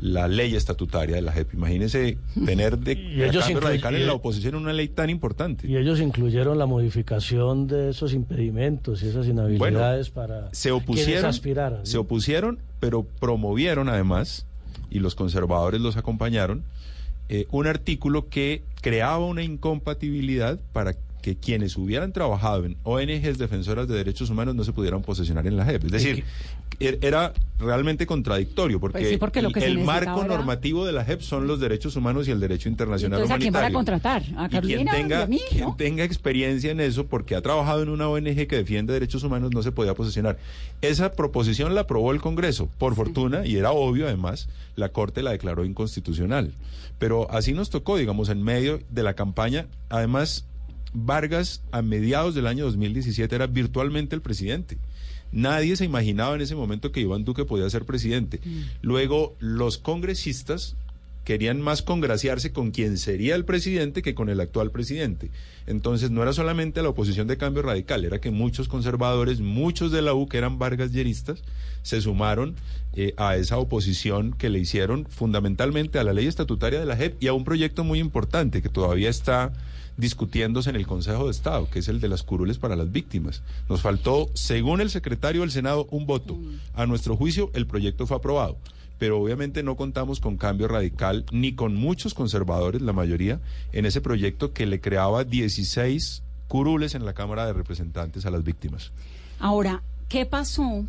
la ley estatutaria de la JEP. Imagínense tener de Y a ellos Cambio Radical en la y- oposición una ley tan importante. Y ellos incluyeron la modificación de esos impedimentos y esas inhabilidades para se opusieron, aspiraran. se opusieron, pero promovieron además, y los conservadores los acompañaron, eh, un artículo que creaba una incompatibilidad para que quienes hubieran trabajado en ONGs defensoras de derechos humanos no se pudieran posesionar en la JEP. Es decir, er- era realmente contradictorio porque, Pues sí, porque lo el, marco era- normativo de la JEP son los derechos humanos y el derecho internacional Entonces, ¿a quién van a humanitario. contratar? ¿A Y quien Carolina y tenga, a mí? quien ¿no? tenga experiencia en eso, porque ha trabajado en una ONG que defiende derechos humanos, no se podía posesionar. Esa proposición la aprobó el Congreso, por fortuna, y era obvio además, la Corte la declaró inconstitucional. Pero así nos tocó, digamos, en medio de la campaña. Además, Vargas a mediados del año 2017 era virtualmente el presidente. Nadie se imaginaba en ese momento que Iván Duque podía ser presidente. Luego, los congresistas querían más congraciarse con quien sería el presidente que con el actual presidente. Entonces no era solamente la oposición de cambio radical, era que muchos conservadores, muchos de la U que eran Vargas Lleristas, se sumaron eh, a esa oposición que le hicieron fundamentalmente a la ley estatutaria de la JEP y a un proyecto muy importante que todavía está discutiéndose en el Consejo de Estado, que es el de las curules para las víctimas. Nos faltó, según el secretario del Senado, un voto. A nuestro juicio, el proyecto fue aprobado pero obviamente no contamos con cambio radical ni con muchos conservadores, la mayoría, en ese proyecto que le creaba 16 curules en la Cámara de Representantes a las víctimas. Ahora, ¿qué pasó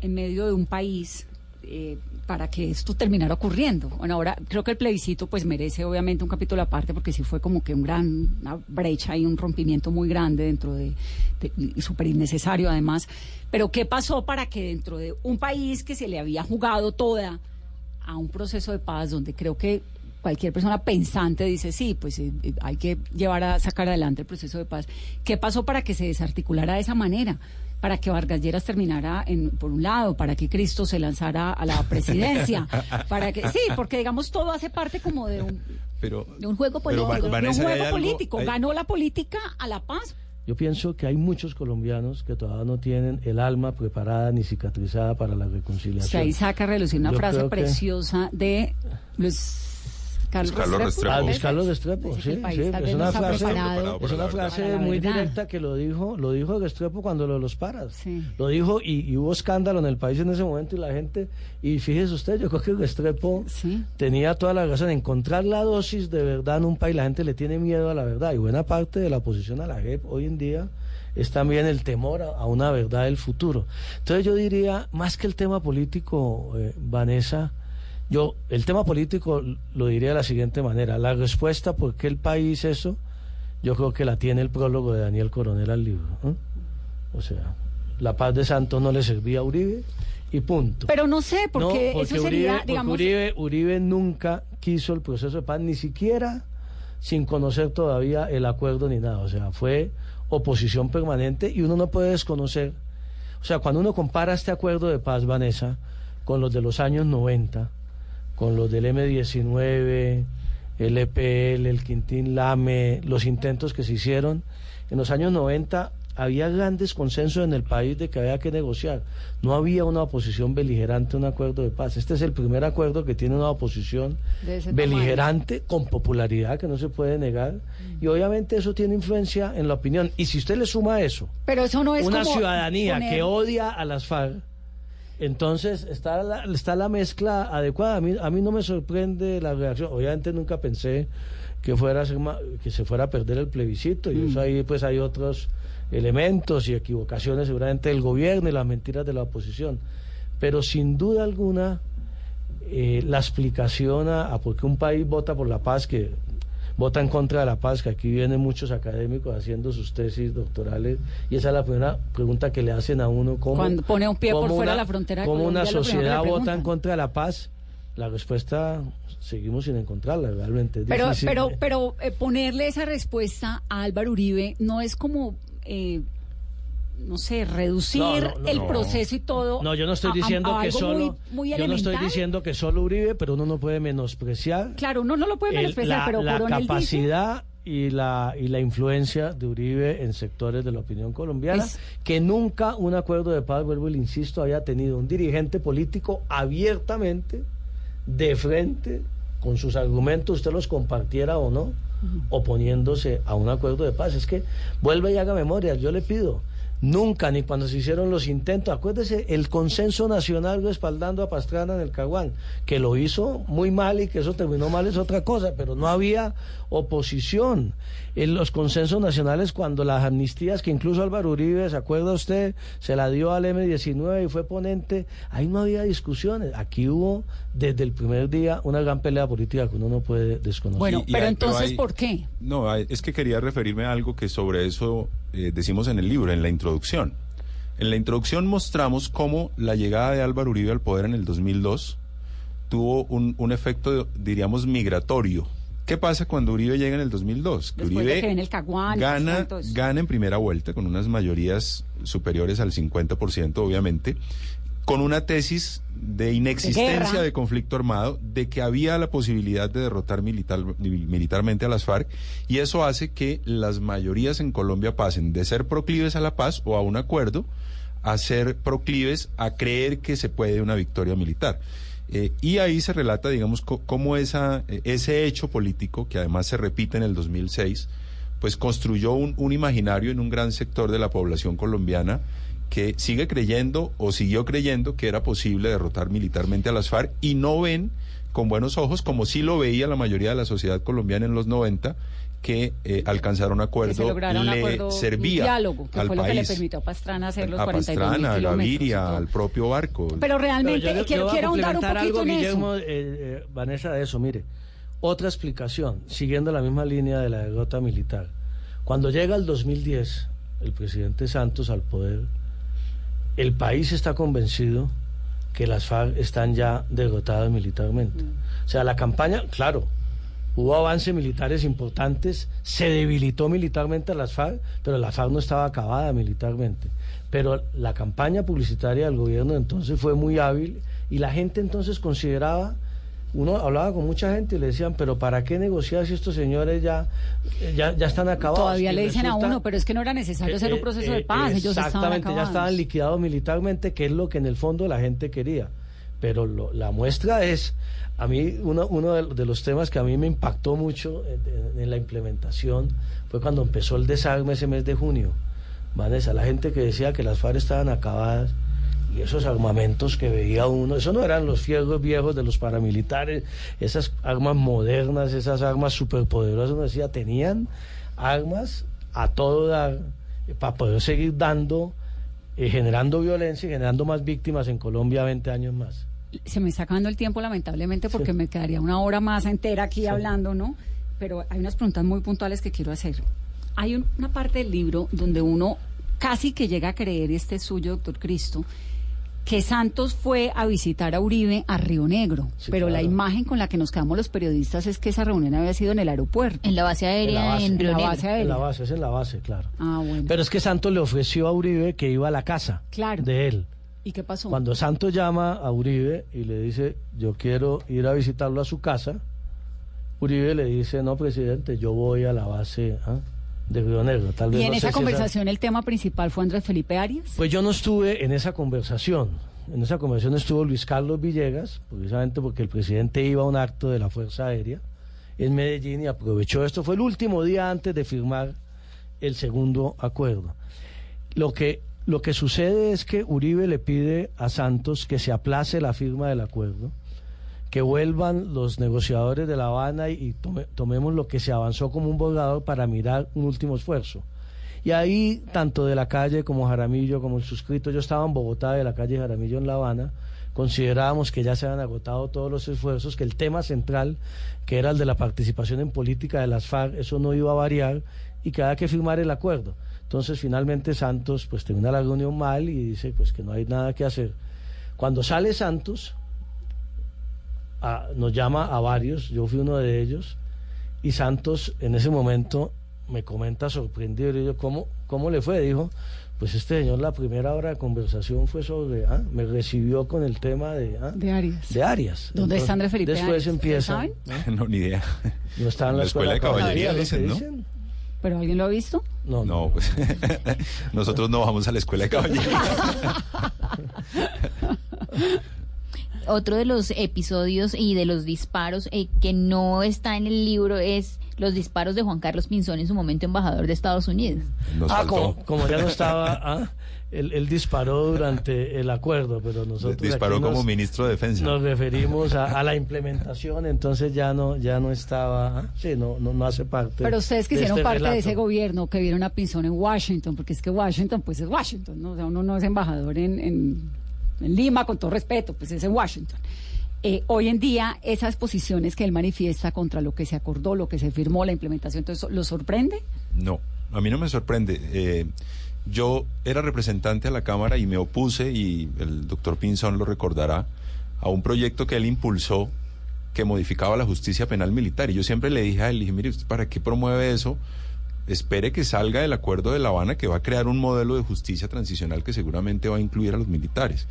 en medio de un país eh, para que esto terminara ocurriendo? Bueno, ahora creo que el plebiscito pues merece obviamente un capítulo aparte porque sí fue como que un gran, una brecha y un rompimiento muy grande dentro de, de- súper innecesario además. Pero ¿qué pasó para que dentro de un país que se le había jugado toda a un proceso de paz donde creo que cualquier persona pensante dice, sí, pues eh, eh, hay que llevar a sacar adelante el proceso de paz. ¿Qué pasó para que se desarticulara de esa manera? Para que Vargas Lleras terminara en, por un lado, para que Cristo se lanzara a la presidencia, para que sí, porque digamos todo hace parte como de un, Pero, de un juego Pero, político, de un juego hay algo- político. hay- Ganó la política a la paz. Yo pienso que hay muchos colombianos que todavía no tienen el alma preparada ni cicatrizada para la reconciliación. Que ahí saca a relucir una Yo frase que- preciosa de Luis Carlos, Carlos Restrepo. Ah, Carlos Restrepo, sí, sí, es una frase, es una frase muy directa que lo dijo, lo dijo Restrepo cuando lo de los paras. Lo dijo y, y hubo escándalo en el país en ese momento y la gente, y fíjese usted, yo creo que Restrepo tenía toda la razón. Encontrar la dosis de verdad en un país, la gente le tiene miedo a la verdad y buena parte de la oposición a la JEP hoy en día es también el temor a, a una verdad del futuro. Entonces yo diría, más que el tema político, eh, Vanessa, yo el tema político lo diría de la siguiente manera. La respuesta por qué el país eso, yo creo que la tiene el prólogo de Daniel Coronel al libro. O sea, la paz de Santos no le servía a Uribe y punto. Pero no sé, porque, No, eso Uribe, sería, porque digamos, Uribe, Uribe nunca quiso el proceso de paz, ni siquiera sin conocer todavía el acuerdo ni nada. O sea, fue oposición permanente y uno no puede desconocer. O sea, cuando uno compara este acuerdo de paz, Vanessa, con los de los años 90, con los del M19, el EPL, el Quintín Lame, los intentos que se hicieron, en los años 90 había grandes consensos en el país de que había que negociar. No había una oposición beligerante a un acuerdo de paz. Este es el primer acuerdo que tiene una oposición ese tamaño. beligerante con popularidad que no se puede negar. Y obviamente eso tiene influencia en la opinión. Y si usted le suma a eso pero eso no es una como ciudadanía poner- que odia a las FARC, entonces está la, está la mezcla adecuada. A mí, a mí no me sorprende la reacción. Obviamente nunca pensé que fuera a ser ma- que se fuera a perder el plebiscito. Y eso ahí pues hay otros elementos y equivocaciones seguramente del gobierno y las mentiras de la oposición. Pero sin duda alguna eh, la explicación a, a por qué un país vota por la paz, que vota en contra de la paz, que aquí vienen muchos académicos haciendo sus tesis doctorales, y esa es la primera pregunta que le hacen a uno. ¿cómo, Cuando pone un pie por fuera de la frontera ¿Cómo Colombia, una sociedad vota en contra de la paz? La respuesta seguimos sin encontrarla, realmente. Es Pero, difícil. pero, pero eh, ponerle esa respuesta a Álvaro Uribe no es como, eh, no sé, reducir No, no, no, el proceso y todo. No, yo no estoy a- diciendo a que solo. muy, muy yo no estoy diciendo que solo Uribe, pero uno no puede menospreciar Claro, uno no lo puede el- menospreciar, la, pero la Coronel dice- capacidad y la y la influencia de Uribe en sectores de la opinión colombiana Es- que nunca un acuerdo de paz, vuelvo y le insisto, había tenido un dirigente político abiertamente de frente con sus argumentos, usted los compartiera o no, oponiéndose a un acuerdo de paz. Es que vuelve y haga memoria, yo le pido. Nunca, ni cuando se hicieron los intentos, acuérdese, el consenso nacional respaldando a Pastrana en el Caguán, que lo hizo muy mal y que eso terminó mal es otra cosa, pero no había oposición. En los consensos nacionales, cuando las amnistías, que incluso Álvaro Uribe, ¿se acuerda usted? Se la dio al M19 y fue ponente, ahí no había discusiones. Aquí hubo, desde el primer día, una gran pelea política que uno no puede desconocer. Bueno, Y- y pero hay- entonces, hay- ¿por qué? No, hay- es que quería referirme a algo que sobre eso eh, decimos en el libro, en la introducción. En la introducción mostramos cómo la llegada de Álvaro Uribe al poder en el 2002 tuvo un, un efecto, diríamos, migratorio. ¿Qué pasa cuando Uribe llega en el 2002? Que Después de que el Caguán, gana, gana en primera vuelta con unas mayorías superiores al 50%, obviamente, con una tesis de inexistencia guerra. de conflicto armado, de que había la posibilidad de derrotar militar, militarmente a las FARC, y eso hace que las mayorías en Colombia pasen de ser proclives a la paz o a un acuerdo a ser proclives a creer que se puede una victoria militar. Eh, y ahí se relata, digamos, cómo esa, eh, ese hecho político, que además se repite en el 2006, pues construyó un, un imaginario en un gran sector de la población colombiana que sigue creyendo o siguió creyendo que era posible derrotar militarmente a las FARC y no ven con buenos ojos, como sí lo veía la mayoría de la sociedad colombiana en los 90, que eh, alcanzar un Que se acuerdo un le acuerdo, un servía diálogo, que al fue lo que le país, permitió a Pastrana hacer los a 42 mil Pastrana, a Gaviria, al propio barco. Pero realmente Pero yo- yo quiero, a quiero ahondar un poquito algo, en Guillermo, eso. eh, eh, Vanessa, de eso. Mire, otra explicación, siguiendo la misma línea de la derrota militar. Cuando llega el 2010, el presidente Santos al poder, el país está convencido que las FARC están ya derrotadas militarmente. O sea, la campaña, claro, hubo avances militares importantes, se debilitó militarmente a las FARC, pero la FARC no estaba acabada militarmente. Pero la campaña publicitaria del gobierno entonces fue muy hábil y la gente entonces consideraba, uno hablaba con mucha gente y le decían, pero ¿para qué negociar si estos señores ya, ya, ya están acabados? Todavía Y le dicen a uno, pero es que no era necesario hacer un eh, proceso eh, de paz, ellos estaban Exactamente, ya acabados. estaban liquidados militarmente, que es lo que en el fondo la gente quería. Pero lo- la muestra es, a mí, uno, uno de, de los temas que a mí me impactó mucho en, en- en la implementación fue cuando empezó el desarme ese mes de junio. Vanessa, la gente que decía que las FARC estaban acabadas y esos armamentos que veía uno, eso no eran los fierros viejos de los paramilitares, esas armas modernas, esas armas superpoderosas, uno decía, tenían armas a todo dar para poder seguir dando, eh, generando violencia y generando más víctimas en Colombia 20 años más. Se me está acabando el tiempo, lamentablemente, porque me quedaría una hora más entera aquí hablando, ¿no? Pero hay unas preguntas muy puntuales que quiero hacer. Hay un- una parte del libro donde uno casi que llega a creer, este es suyo, doctor Cristo, que Santos fue a visitar a Uribe a Río Negro, Sí, pero la imagen con la que nos quedamos los periodistas es que esa reunión había sido en el aeropuerto. En la base En la aérea base. en, En Río la Negro. base En la aérea. base, es en la base, claro. Ah, bueno. Pero es que Santos le ofreció a Uribe que iba a la casa Claro. de él. ¿Y qué pasó? Cuando Santos llama a Uribe y le dice, yo quiero ir a visitarlo a su casa, Uribe le dice, no, presidente, yo voy a la base ¿ah? De Río Negro. Tal vez y en no esa si conversación el tema principal fue Andrés Felipe Arias. Pues yo no estuve en esa conversación. En esa conversación estuvo Luis Carlos Villegas, precisamente porque el presidente iba a un acto de la Fuerza Aérea en Medellín y aprovechó esto. Fue el último día antes de firmar el segundo acuerdo. Lo que, lo que sucede es que Uribe le pide a Santos que se aplace la firma del acuerdo, que vuelvan los negociadores de La Habana y, y tome- tomemos lo que se avanzó como un borrador para mirar un último esfuerzo. Y ahí, tanto de la calle como Jaramillo, como el suscrito, yo estaba en Bogotá, de la calle Jaramillo en La Habana, considerábamos que ya se habían agotado todos los esfuerzos, que el tema central, que era el de la participación en política de las FARC, eso no iba a variar y que había que firmar el acuerdo. Entonces, finalmente Santos pues termina la reunión mal y dice pues que no hay nada que hacer. Cuando sale Santos, a- nos llama a varios, yo fui uno de ellos, y Santos en ese momento me comenta sorprendido, y yo, ¿cómo, ¿cómo le fue? Dijo, pues este señor la primera hora de conversación fue sobre, ah, me recibió con el tema de, ah, De Arias. de Arias. ¿Dónde está Andrés Felipe Después Arias? empieza. ¿Saben? No, ni idea. No está en la, escuela de caballería, dicen, ¿no? dicen. ¿Pero alguien lo ha visto? No, no, pues nosotros no vamos a la escuela de caballería. Otro de los episodios y de los disparos eh, que no está en el libro es los disparos de Juan Carlos Pinzón en su momento embajador de Estados Unidos. ah, como, como ya no estaba, ah, él, él disparó durante el acuerdo, pero nosotros Disparó aquí nos- como ministro de defensa. Nos referimos a, a la implementación, entonces ya no, ya no estaba, ah, sí, no, no, no hace parte. Pero ustedes que hicieron este parte de ese gobierno, que vieron a Pinzón en Washington, porque es que Washington, pues es Washington, ¿no? O sea, uno no es embajador en, en- en Lima, con todo respeto, pues es en Washington. Eh, hoy en día, esas posiciones que él manifiesta contra lo que se acordó, lo que se firmó, la implementación, todo ¿lo sorprende? No, a mí no me sorprende. Eh, yo era representante a la Cámara y me opuse, y el doctor Pinzón lo recordará, a un proyecto que él impulsó que modificaba la justicia penal militar. Y yo siempre le dije a él, dije, mire, ¿usted para qué promueve eso? Espere que salga del acuerdo de La Habana que va a crear un modelo de justicia transicional que seguramente va a incluir a los militares.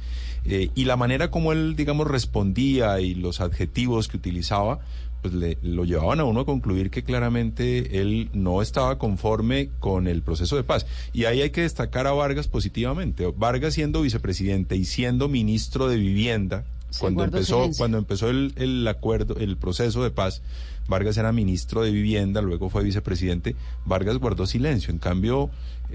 Eh, y la manera como él, digamos, respondía y los adjetivos que utilizaba, pues le, lo llevaban a uno a concluir que claramente él no estaba conforme con el proceso de paz. Y ahí hay que destacar a Vargas positivamente. Vargas siendo vicepresidente y siendo ministro de Vivienda, Sí, cuando empezó, silencio. cuando empezó el, el acuerdo, el proceso de paz, Vargas era ministro de Vivienda, luego fue vicepresidente, Vargas guardó silencio. En cambio,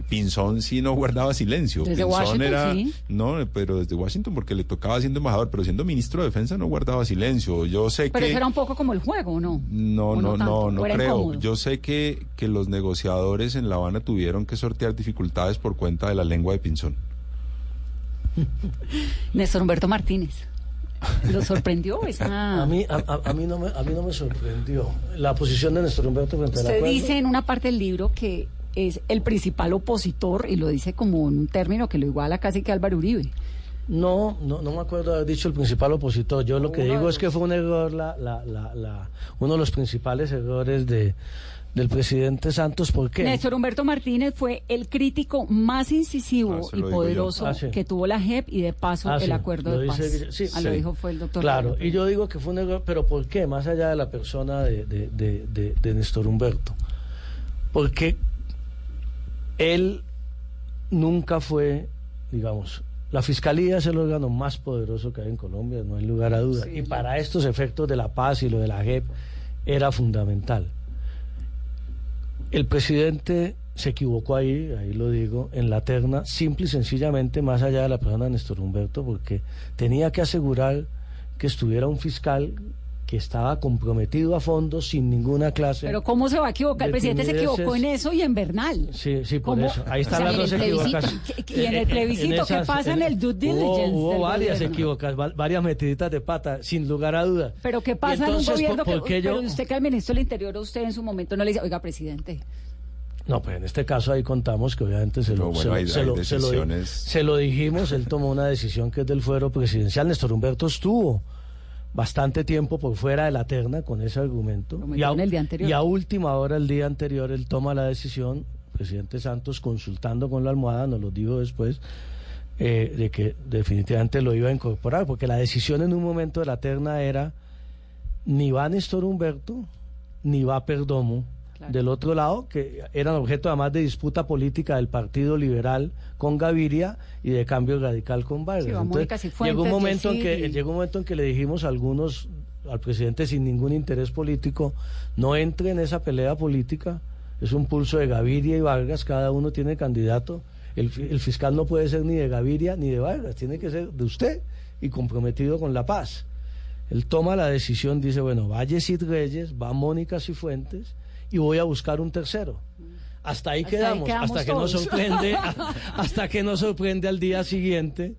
Pinzón sí no guardaba silencio. Desde Pinzón Washington, era, sí. no, pero desde Washington porque le tocaba siendo embajador, pero siendo ministro de Defensa no guardaba silencio. Yo sé Pero que eso era un poco como el juego, ¿no? no, ¿O no, no no, no ¿O era creo. incómodo? Yo sé que, que los negociadores en La Habana tuvieron que sortear dificultades por cuenta de la lengua de Pinzón. Néstor Humberto Martínez. ¿Lo sorprendió esa...? A mí, a, a- mí no me, a mí no me sorprendió la posición de Néstor Humberto frente Usted dice en una parte del libro que es el principal opositor, y lo dice como en un término que lo iguala casi que Álvaro Uribe. No, no, no me acuerdo haber dicho el principal opositor. Yo lo que digo es que fue un error, la, la, la, la- uno de los principales errores de, del presidente Santos. ¿Por qué? Néstor Humberto Martínez fue el crítico más incisivo Ah, y poderoso Ah, sí. que tuvo la JEP y de paso Ah, el sí, acuerdo lo de paz. sí, Ah, lo dijo fue el doctor. Claro, y yo digo que fue un error, pero ¿por qué? Más allá de la persona de, de, de, de- de Néstor Humberto. Porque él nunca fue, digamos, la fiscalía es el órgano más poderoso que hay en Colombia, no hay lugar a duda. y para estos efectos de la paz y lo de la JEP era fundamental. El presidente se equivocó ahí, ahí lo digo, en la terna, simple y sencillamente más allá de la persona de Néstor Humberto, porque tenía que asegurar que estuviera un fiscal que estaba comprometido a fondo sin ninguna clase. Pero ¿cómo se va a equivocar? El de presidente se equivocó en eso y en Bernal. Sí, sí, por ¿Cómo? eso. Ahí O están sea, las en dos equivocaciones. y- en el plebiscito, ¿qué pasa en el due diligence Hubo, varias gobierno? equivocaciones, va- varias metiditas de pata, sin lugar a duda. Pero ¿qué pasa en un gobierno ¿por- que yo- pero usted que al ministro del Interior, usted en su momento no le dice, oiga, presidente, No, pues en este caso ahí contamos que obviamente se lo, Pero se bueno, lo- hay- se hay lo- se lo- decisiones. se lo dijimos, él tomó una decisión que es del fuero presidencial. Néstor Humberto estuvo bastante tiempo por fuera de la terna con ese argumento. Lo Y a, metieron el día anterior. y a última hora, el día anterior, él toma la decisión, presidente Santos consultando con la almohada, nos lo dijo después, eh, de que definitivamente lo iba a incorporar, porque la decisión en un momento de la terna era ni va Néstor Humberto, ni va Perdomo. Del otro lado, que eran objeto además de disputa política del Partido Liberal con Gaviria y de cambio radical con Vargas. Sí, Entonces, llegó un momento en que llegó un momento en que le dijimos a algunos al presidente sin ningún interés político, no entre en esa pelea política, es un pulso de Gaviria y Vargas, cada uno tiene candidato. El, el fiscal no puede ser ni de Gaviria ni de Vargas, tiene que ser de usted y comprometido con la paz. Él toma la decisión, dice, bueno, va Yesid Reyes, va Mónica Cifuentes y voy a buscar un tercero. Hasta ahí Hasta ahí quedamos, quedamos hasta que nos sorprende, hasta que nos sorprende al día siguiente,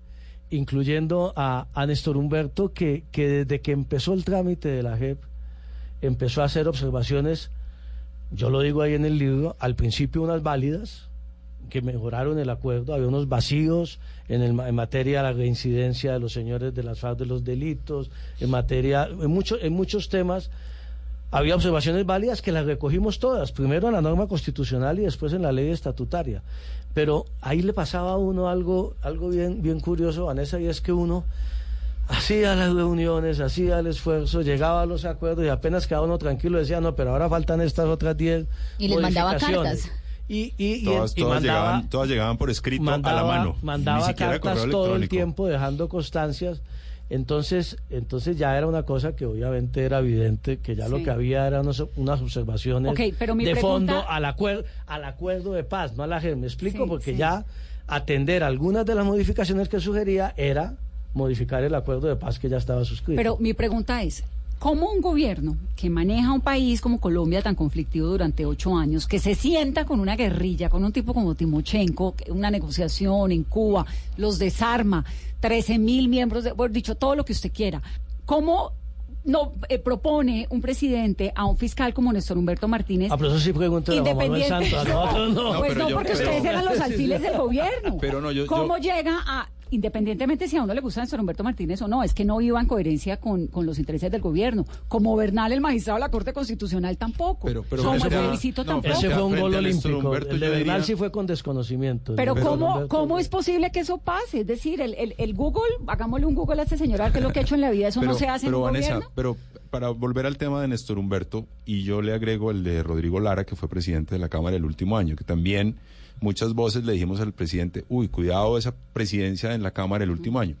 incluyendo a, a Néstor Humberto, que, que desde que empezó el trámite de la JEP, empezó a hacer observaciones, yo lo digo ahí en el libro, al principio unas válidas, que mejoraron el acuerdo, había unos vacíos en, el, en materia de la reincidencia de los señores de las FARC de los delitos, en materia, en, mucho- en muchos temas había observaciones válidas que las recogimos todas, primero en la norma constitucional y después en la ley estatutaria. Pero ahí le pasaba a uno algo, algo bien, bien curioso, Vanessa, y es que uno hacía las reuniones, hacía el esfuerzo, llegaba a los acuerdos y apenas quedaba uno tranquilo decía, no, pero ahora faltan estas otras 10 Y les mandaba cartas. Y, y, y- Todas, y todas mandaba, llegaban, todas llegaban por escrito mandaba, a la mano. mandaba cartas todo el tiempo dejando constancias. Entonces, entonces ya era una cosa que obviamente era evidente, que ya lo que había eran unas observaciones Ok, pero mi de pregunta- fondo al, acuerdo al acuerdo de paz, no a la. Me explico, Sí, porque sí. ya atender algunas de las modificaciones que sugería era modificar el acuerdo de paz que ya estaba suscrito. Pero mi pregunta es, ¿cómo un gobierno que maneja un país como Colombia tan conflictivo durante ocho años, que se sienta con una guerrilla, con un tipo como Timochenko, una negociación en Cuba, los desarma, 13 mil miembros, de, bueno, dicho todo lo que usted quiera, ¿cómo no eh, propone un presidente a un fiscal como Néstor Humberto Martínez? Ah, pero eso sí pregúntale a Juan Manuel Independiente. Santos, a nosotros no. pues no, yo- porque pero- ustedes eran los alfiles del gobierno. Pero no, yo- ¿Cómo yo- llega a, independientemente si a uno le gusta Néstor Humberto Martínez o no, es que no iba en coherencia con, con los intereses del gobierno? Como Bernal, el magistrado de la Corte Constitucional, tampoco. Pero- como el no, tampoco. Ese fue un gol olímpico. Humberto, el de yo Bernal diría- sí fue con desconocimiento. Pero ¿cómo, Humberto- ¿cómo es posible que eso pase? Es decir, el, el, el Google, hagámosle un Google a este señor, a ver qué es lo que ha hecho en la vida, eso no se hace pero en un Vanessa, gobierno. pero para volver al tema de Néstor Humberto, y yo le agrego el de Rodrigo Lara, que fue presidente de la Cámara el último año, que también muchas voces le dijimos al presidente, uy, cuidado esa presidencia en la Cámara el último año.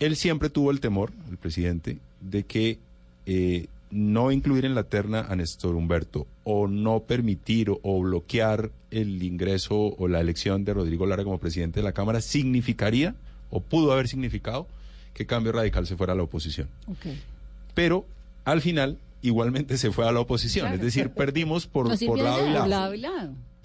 Él siempre tuvo el temor, el presidente, de que eh, no incluir en la terna a Néstor Humberto o no permitir o, o bloquear el ingreso o la elección de Rodrigo Lara como presidente de la Cámara significaría o pudo haber significado que Cambio Radical se fuera a la oposición. Pero al final igualmente se fue a la oposición, Claro. es decir, perdimos por, por y lado y lado.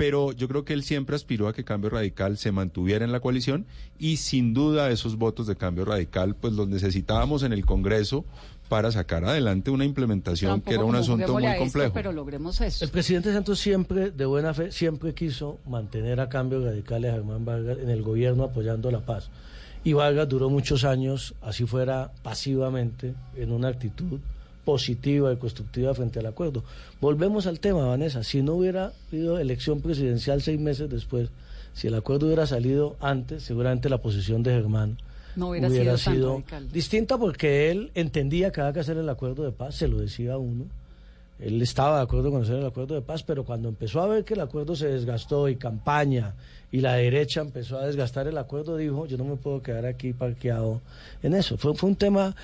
Pero yo creo que él siempre aspiró a que Cambio Radical se mantuviera en la coalición y sin duda esos votos de Cambio Radical pues los necesitábamos en el Congreso para sacar adelante una implementación que era un asunto muy esto, complejo. pero logremos eso. El presidente Santos siempre, de buena fe, siempre quiso mantener a cambio radicales a Germán Vargas en el gobierno apoyando la paz. Y Vargas duró muchos años, así fuera pasivamente, en una actitud positiva y constructiva frente al acuerdo. Volvemos al tema, Vanessa. Si no hubiera habido elección presidencial seis meses después, si el acuerdo hubiera salido antes, seguramente la posición de Germán No hubiera sido tan radical. distinta porque él entendía que había que hacer el acuerdo de paz, se lo decía a uno. Él estaba de acuerdo con hacer el acuerdo de paz, pero cuando empezó a ver que el acuerdo se desgastó y campaña y la derecha empezó a desgastar el acuerdo, dijo, yo no me puedo quedar aquí parqueado en eso. Fue, fue un tema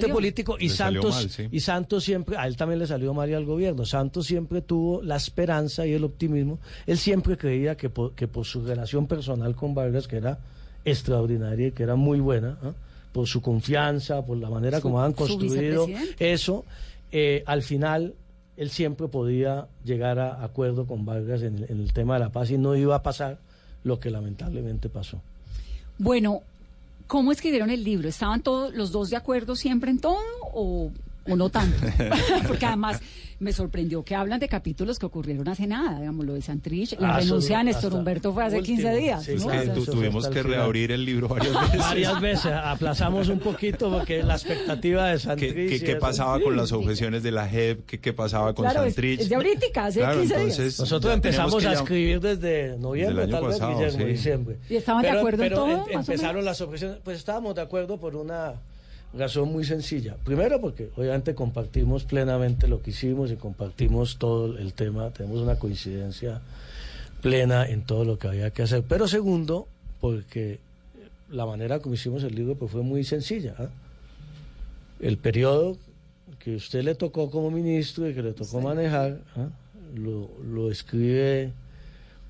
salió. político y Le Santos, mal, sí. y Santos siempre, a él también le salió mal y al gobierno. Santos siempre tuvo la esperanza y el optimismo. Él siempre creía que por, que por su relación personal con Vargas, que era extraordinaria y que era muy buena, ¿ah? por su confianza, por la manera Su- como han construido eso, eh, al final él siempre podía llegar a acuerdo con Vargas en el, en el tema de la paz y no iba a pasar lo que lamentablemente pasó. Bueno, ¿cómo escribieron el libro? ¿Estaban todos los dos de acuerdo siempre en todo o, o no tanto? Porque además me sorprendió que hablan de capítulos que ocurrieron hace nada, digamos, lo de Santrich, la Ah, renuncia de Néstor Humberto fue hace último. 15 días. Sí, Es ¿no? que tu- tuvimos que reabrir el libro varias veces. Varias veces aplazamos un poquito porque la expectativa de ¿Qué, Santrich... qué- qué eso- pasaba Sí, con las sí. objeciones de la JEP? ¿Qué, qué pasaba con Claro, Santrich? es de ahorita, hace Claro, 15 días. entonces, Nosotros ya empezamos a escribir desde noviembre, Desde el año tal vez, pasado, Guillermo, sí. diciembre. ¿Y estaban de Pero- acuerdo en pero todo, em- más o empezaron las objeciones, pues estábamos de acuerdo por una razón muy sencilla. Primero porque obviamente compartimos plenamente lo que hicimos y compartimos todo el tema, tenemos una coincidencia plena en todo lo que había que hacer. Pero segundo, porque la manera como hicimos el libro pues fue muy sencilla. ¿ah? El periodo que usted le tocó como ministro y que le tocó manejar, ¿ah? lo, lo escribe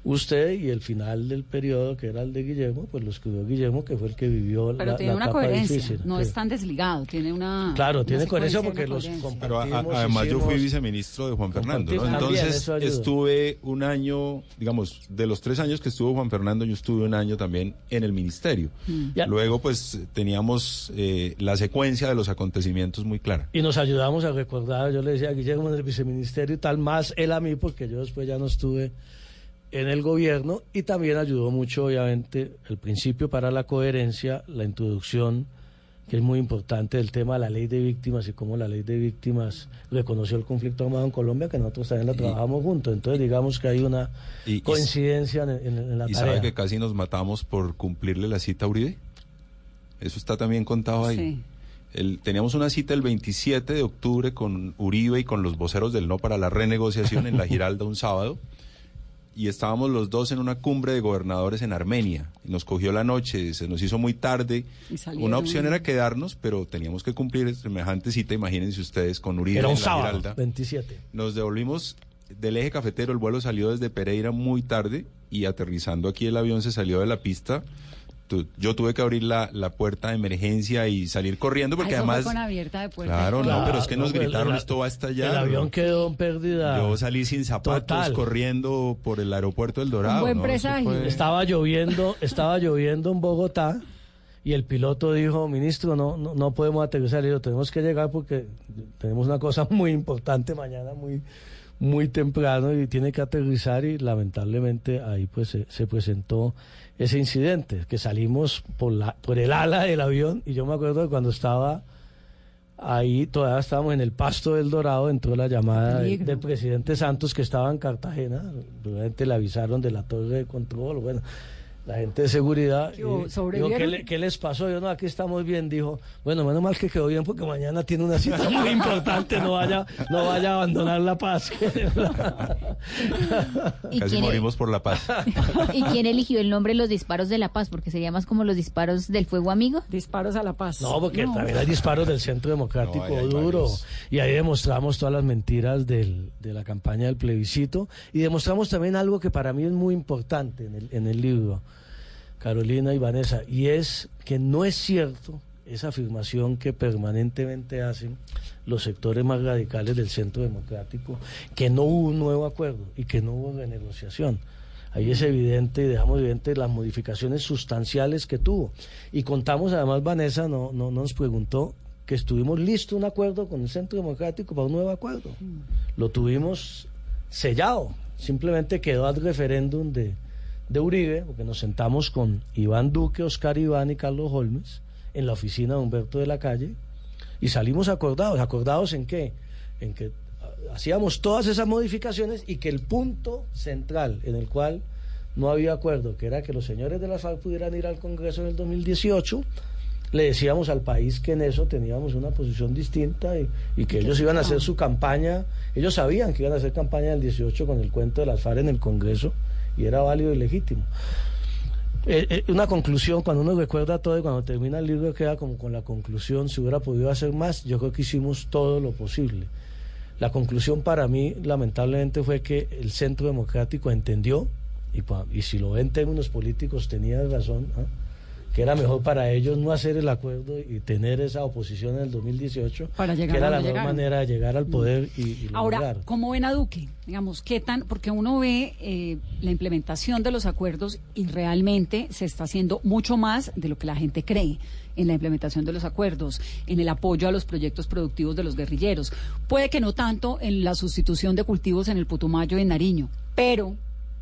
usted y el final del periodo, que era el de Guillermo, pues lo escribió Guillermo, que fue el que vivió Pero la, tiene la una etapa coherencia, difícil. no Sí. es tan desligado, tiene una. Claro, una tiene coherencia porque los coherencia. Pero a- a- compartimos, además yo fui viceministro de Juan Fernando, ¿no? Compartimos también, Entonces estuve un año, digamos, de los tres años que estuvo Juan Fernando, yo estuve un año también en el ministerio. Mm. Luego, pues, teníamos eh, la secuencia de los acontecimientos muy clara. Y nos ayudamos a recordar, yo le decía a Guillermo en el viceministerio y tal, más él a mí, porque yo después ya no estuve en el gobierno y también ayudó mucho, obviamente, el principio para la coherencia, la introducción que es muy importante el tema de la ley de víctimas y cómo la ley de víctimas reconoció el conflicto armado en Colombia, que nosotros también la trabajamos juntos. Entonces, digamos que hay una Y- coincidencia en, en- en la ¿Y tarea. sabe que casi nos matamos por cumplirle la cita a Uribe? Eso está también contado ahí. Sí. El- teníamos una cita el 27 de octubre con Uribe y con los voceros del No para la renegociación en la Giralda un sábado. Y estábamos los dos en una cumbre de gobernadores en Armenia. Nos cogió la noche, se nos hizo muy tarde. Una opción era quedarnos, pero teníamos que cumplir semejante cita, imagínense ustedes, con Uribe Era un en la sábado, Giralda. 27. Nos devolvimos del eje cafetero, el vuelo salió desde Pereira muy tarde y aterrizando aquí el avión se salió de la pista. Tu- yo tuve que abrir la, la puerta de emergencia y salir corriendo porque Ah, eso fue además... con abierta de puerta. Claro, no, pero es que nos no, pero gritaron, el- esto va a estallar. El avión quedó en pérdida. Yo salí sin zapatos Total. corriendo por el aeropuerto del Dorado. buen ¿no? Presagio. fue- Estaba lloviendo, estaba lloviendo en Bogotá y el piloto dijo, ministro, no, no, no podemos aterrizar. Y yo, tenemos que llegar porque tenemos una cosa muy importante mañana, muy, muy temprano y tiene que aterrizar y lamentablemente ahí pues se, se presentó ese incidente, que salimos por, la, por el ala del avión y yo me acuerdo de cuando estaba ahí, todavía estábamos en el pasto del Dorado, entró la llamada del presidente Santos que estaba en Cartagena, obviamente le avisaron de la torre de control, bueno, la gente de seguridad. ¿Qué hubo? y dijo, ¿Sobrevivieron? ¿qué, le- qué les pasó? Yo no, aquí estamos bien, dijo, bueno, menos mal que quedó bien porque mañana tiene una cita muy importante, no vaya, no vaya a abandonar la paz. ¿Y Casi quién, morimos por la paz. ¿Y quién eligió el nombre Los Disparos de la Paz? Porque sería más como los disparos del fuego amigo. Disparos a la paz. No, porque también hay disparos del Centro Democrático No, ahí hay duro. varios. Y ahí demostramos todas las mentiras del- de la campaña del plebiscito. Y demostramos también algo que para mí es muy importante en el, en el libro, Carolina y Vanessa, y es que no es cierto esa afirmación que permanentemente hacen los sectores más radicales del Centro Democrático, que no hubo un nuevo acuerdo y que no hubo renegociación. Ahí es evidente y dejamos evidente las modificaciones sustanciales que tuvo. Y contamos, además, Vanessa no, no, nos preguntó que estuvimos listos un acuerdo con el Centro Democrático para un nuevo acuerdo. Lo tuvimos sellado. Simplemente quedó al referéndum de, de Uribe, porque nos sentamos con Iván Duque, Oscar Iván y Carlos Holmes en la oficina de Humberto de la Calle y salimos acordados. ¿Acordados en qué? En que hacíamos todas esas modificaciones y que el punto central en el cual no había acuerdo, que era que los señores de la FARC pudieran ir al Congreso en el 2018, le decíamos al país que en eso teníamos una posición distinta y, y que ellos iban a hacer su campaña, ellos sabían que iban a hacer campaña del 18 con el cuento de las FARC en el Congreso y era válido y legítimo. Eh, eh, una conclusión, cuando uno recuerda todo y cuando termina el libro queda como con la conclusión, si hubiera podido hacer más, yo creo que hicimos todo lo posible. La conclusión para mí, lamentablemente, fue que el Centro Democrático entendió, y, y si lo ven en términos políticos tenía razón. Que era mejor para ellos no hacer el acuerdo y tener esa oposición en el 2018, Para llegar que era la mejor manera de llegar al poder y, y Ahora, lograr. ¿cómo ven a Duque? Digamos, ¿qué tan? Porque uno ve eh, la implementación de los acuerdos y realmente se está haciendo mucho más de lo que la gente cree en la implementación de los acuerdos, en el apoyo a los proyectos productivos de los guerrilleros. Puede que no tanto en la sustitución de cultivos en el Putumayo y en Nariño, pero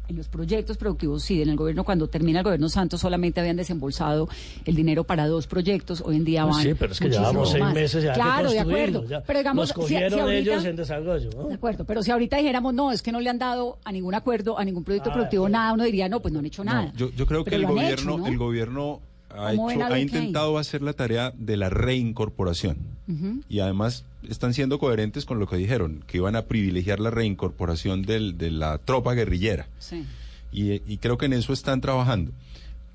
en los proyectos productivos sí, en el gobierno cuando termina el gobierno Santos solamente habían desembolsado el dinero para dos proyectos, hoy en día Pues van sí, pero es que llevamos seis más. meses y hay que Claro, de acuerdo. ya. Pero digamos, Los si- si cogieron ahorita- ellos en desarrollo. ¿no? de acuerdo, pero si ahorita dijéramos, no, es que no le han dado a ningún acuerdo, a ningún proyecto Ah, productivo sí. nada, uno diría, no, pues no han hecho nada. Yo, yo creo que el gobierno, hecho, ¿no? el gobierno ha, ¿Cómo ven hecho, ha intentado hacer la tarea de la reincorporación. Y además están siendo coherentes con lo que dijeron, que iban a privilegiar la reincorporación del- de la tropa guerrillera. Sí. Y, y creo que en eso están trabajando.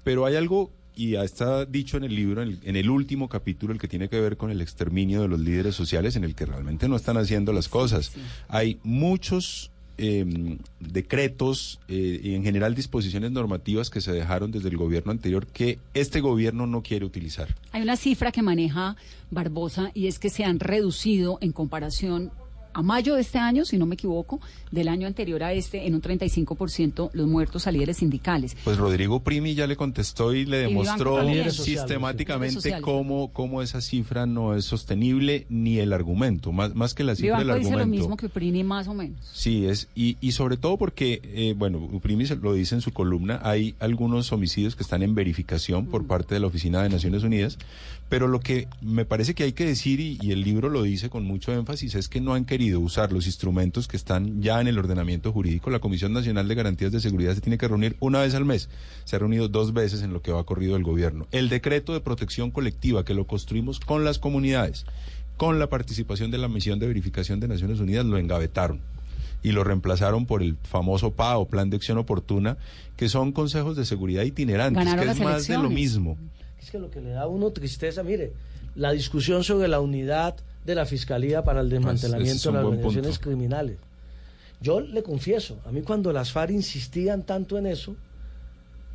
Pero hay algo, y está dicho en el libro, en el, en el último capítulo, el que tiene que ver con el exterminio de los líderes sociales, en el que realmente no están haciendo las cosas. Hay muchos eh, decretos eh, y en general disposiciones normativas que se dejaron desde el gobierno anterior que este gobierno no quiere utilizar. Hay una cifra que maneja Barbosa y es que se han reducido en comparación a mayo de este año, si no me equivoco, del año anterior a este, en un 35% los muertos a líderes sindicales. Pues Rodrigo Primi ya le contestó y le demostró sistemáticamente sociales. Cómo, cómo esa cifra no es sostenible ni el argumento, más, más que la cifra del dice lo argumento. mismo que Prini más o menos. Sí, es, y, y sobre todo porque, eh, bueno, Uprimi se- lo dice en su columna, hay algunos homicidios que están en verificación por parte de la Oficina de Naciones Unidas, pero lo que me parece que hay que decir, y, y el libro lo dice con mucho énfasis, es que no han querido usar los instrumentos que están ya en el ordenamiento jurídico. La Comisión Nacional de Garantías de Seguridad se tiene que reunir una vez al mes. Se ha reunido dos veces en lo que va corrido el gobierno. El decreto de protección colectiva, que lo construimos con las comunidades, con la participación de la misión de verificación de Naciones Unidas, lo engavetaron y lo reemplazaron por el famoso PA o Plan de Acción Oportuna, que son consejos de seguridad itinerantes, Ganaron que es más de lo mismo. Es que lo que le da a uno tristeza, mire, la discusión sobre la unidad de la Fiscalía para el es desmantelamiento de las organizaciones punto. criminales. Yo le confieso, a mí cuando las FARC insistían tanto en eso,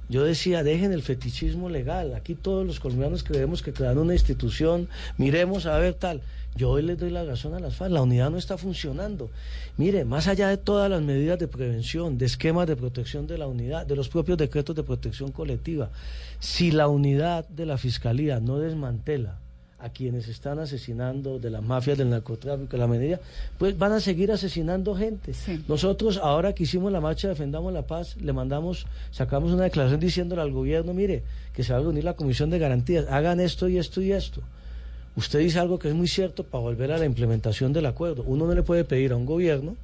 yo decía, dejen el fetichismo legal. Aquí todos los colombianos creemos que crean una institución, miremos a ver tal. Yo hoy les doy la razón a las FARC, la unidad no está funcionando. Mire, más allá de todas las medidas de prevención, de esquemas de protección de la unidad, de los propios decretos de protección colectiva, si la unidad de la Fiscalía no desmantela a quienes están asesinando de las mafias del narcotráfico, la medida, pues van a seguir asesinando gente. Nosotros, ahora que hicimos la marcha Defendamos la Paz, le mandamos, sacamos una declaración diciéndole al gobierno, mire, que se va a reunir la Comisión de Garantías, hagan esto y esto y esto. Usted dice algo que es muy cierto para volver a la implementación del acuerdo. Uno no le puede pedir a un gobierno,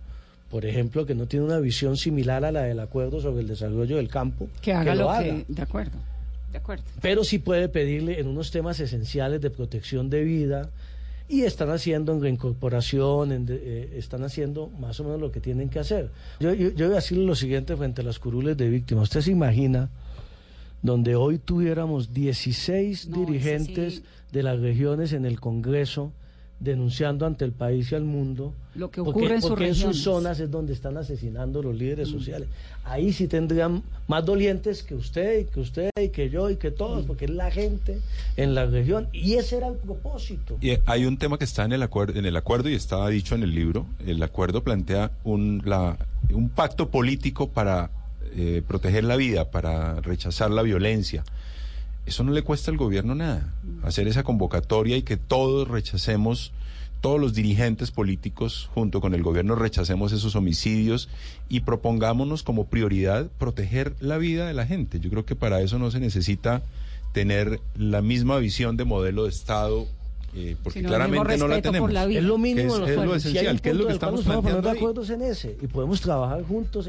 por ejemplo, que no tiene una visión similar a la del acuerdo sobre el desarrollo del campo, Que haga lo, lo haga. que... De acuerdo, de acuerdo. Pero sí puede pedirle en unos temas esenciales de protección de vida y están haciendo en reincorporación, en de- eh, están haciendo más o menos lo que tienen que hacer. Yo, yo, yo voy a decirle lo siguiente frente a las curules de víctimas. ¿Usted se imagina donde hoy tuviéramos 16 No, ese dirigentes sí. de las regiones en el Congreso denunciando ante el país y al mundo Lo que porque- ocurre en sus porque en sus zonas es donde están asesinando los líderes Mm. sociales. Ahí sí tendrían más dolientes que usted, y que usted, y que yo, y que Mm. todos, porque es la gente en la región. Y ese era el propósito. Y eh, hay un tema que está en el acuerdo, en el acuerdo y está dicho en el libro. El acuerdo plantea un, la- un pacto político para eh, proteger la vida, para rechazar la violencia. Eso no le cuesta al gobierno nada. Hacer esa convocatoria y que todos rechacemos, todos los dirigentes políticos junto con el gobierno rechacemos esos homicidios y propongámonos como prioridad proteger la vida de la gente. Yo creo que para eso no se necesita tener la misma visión de modelo de Estado. eh, porque claramente no la tenemos. la. Es lo mínimo es, lo esencial, que es lo punto que estamos planteando de ahí. acuerdo es en ese y podemos trabajar juntos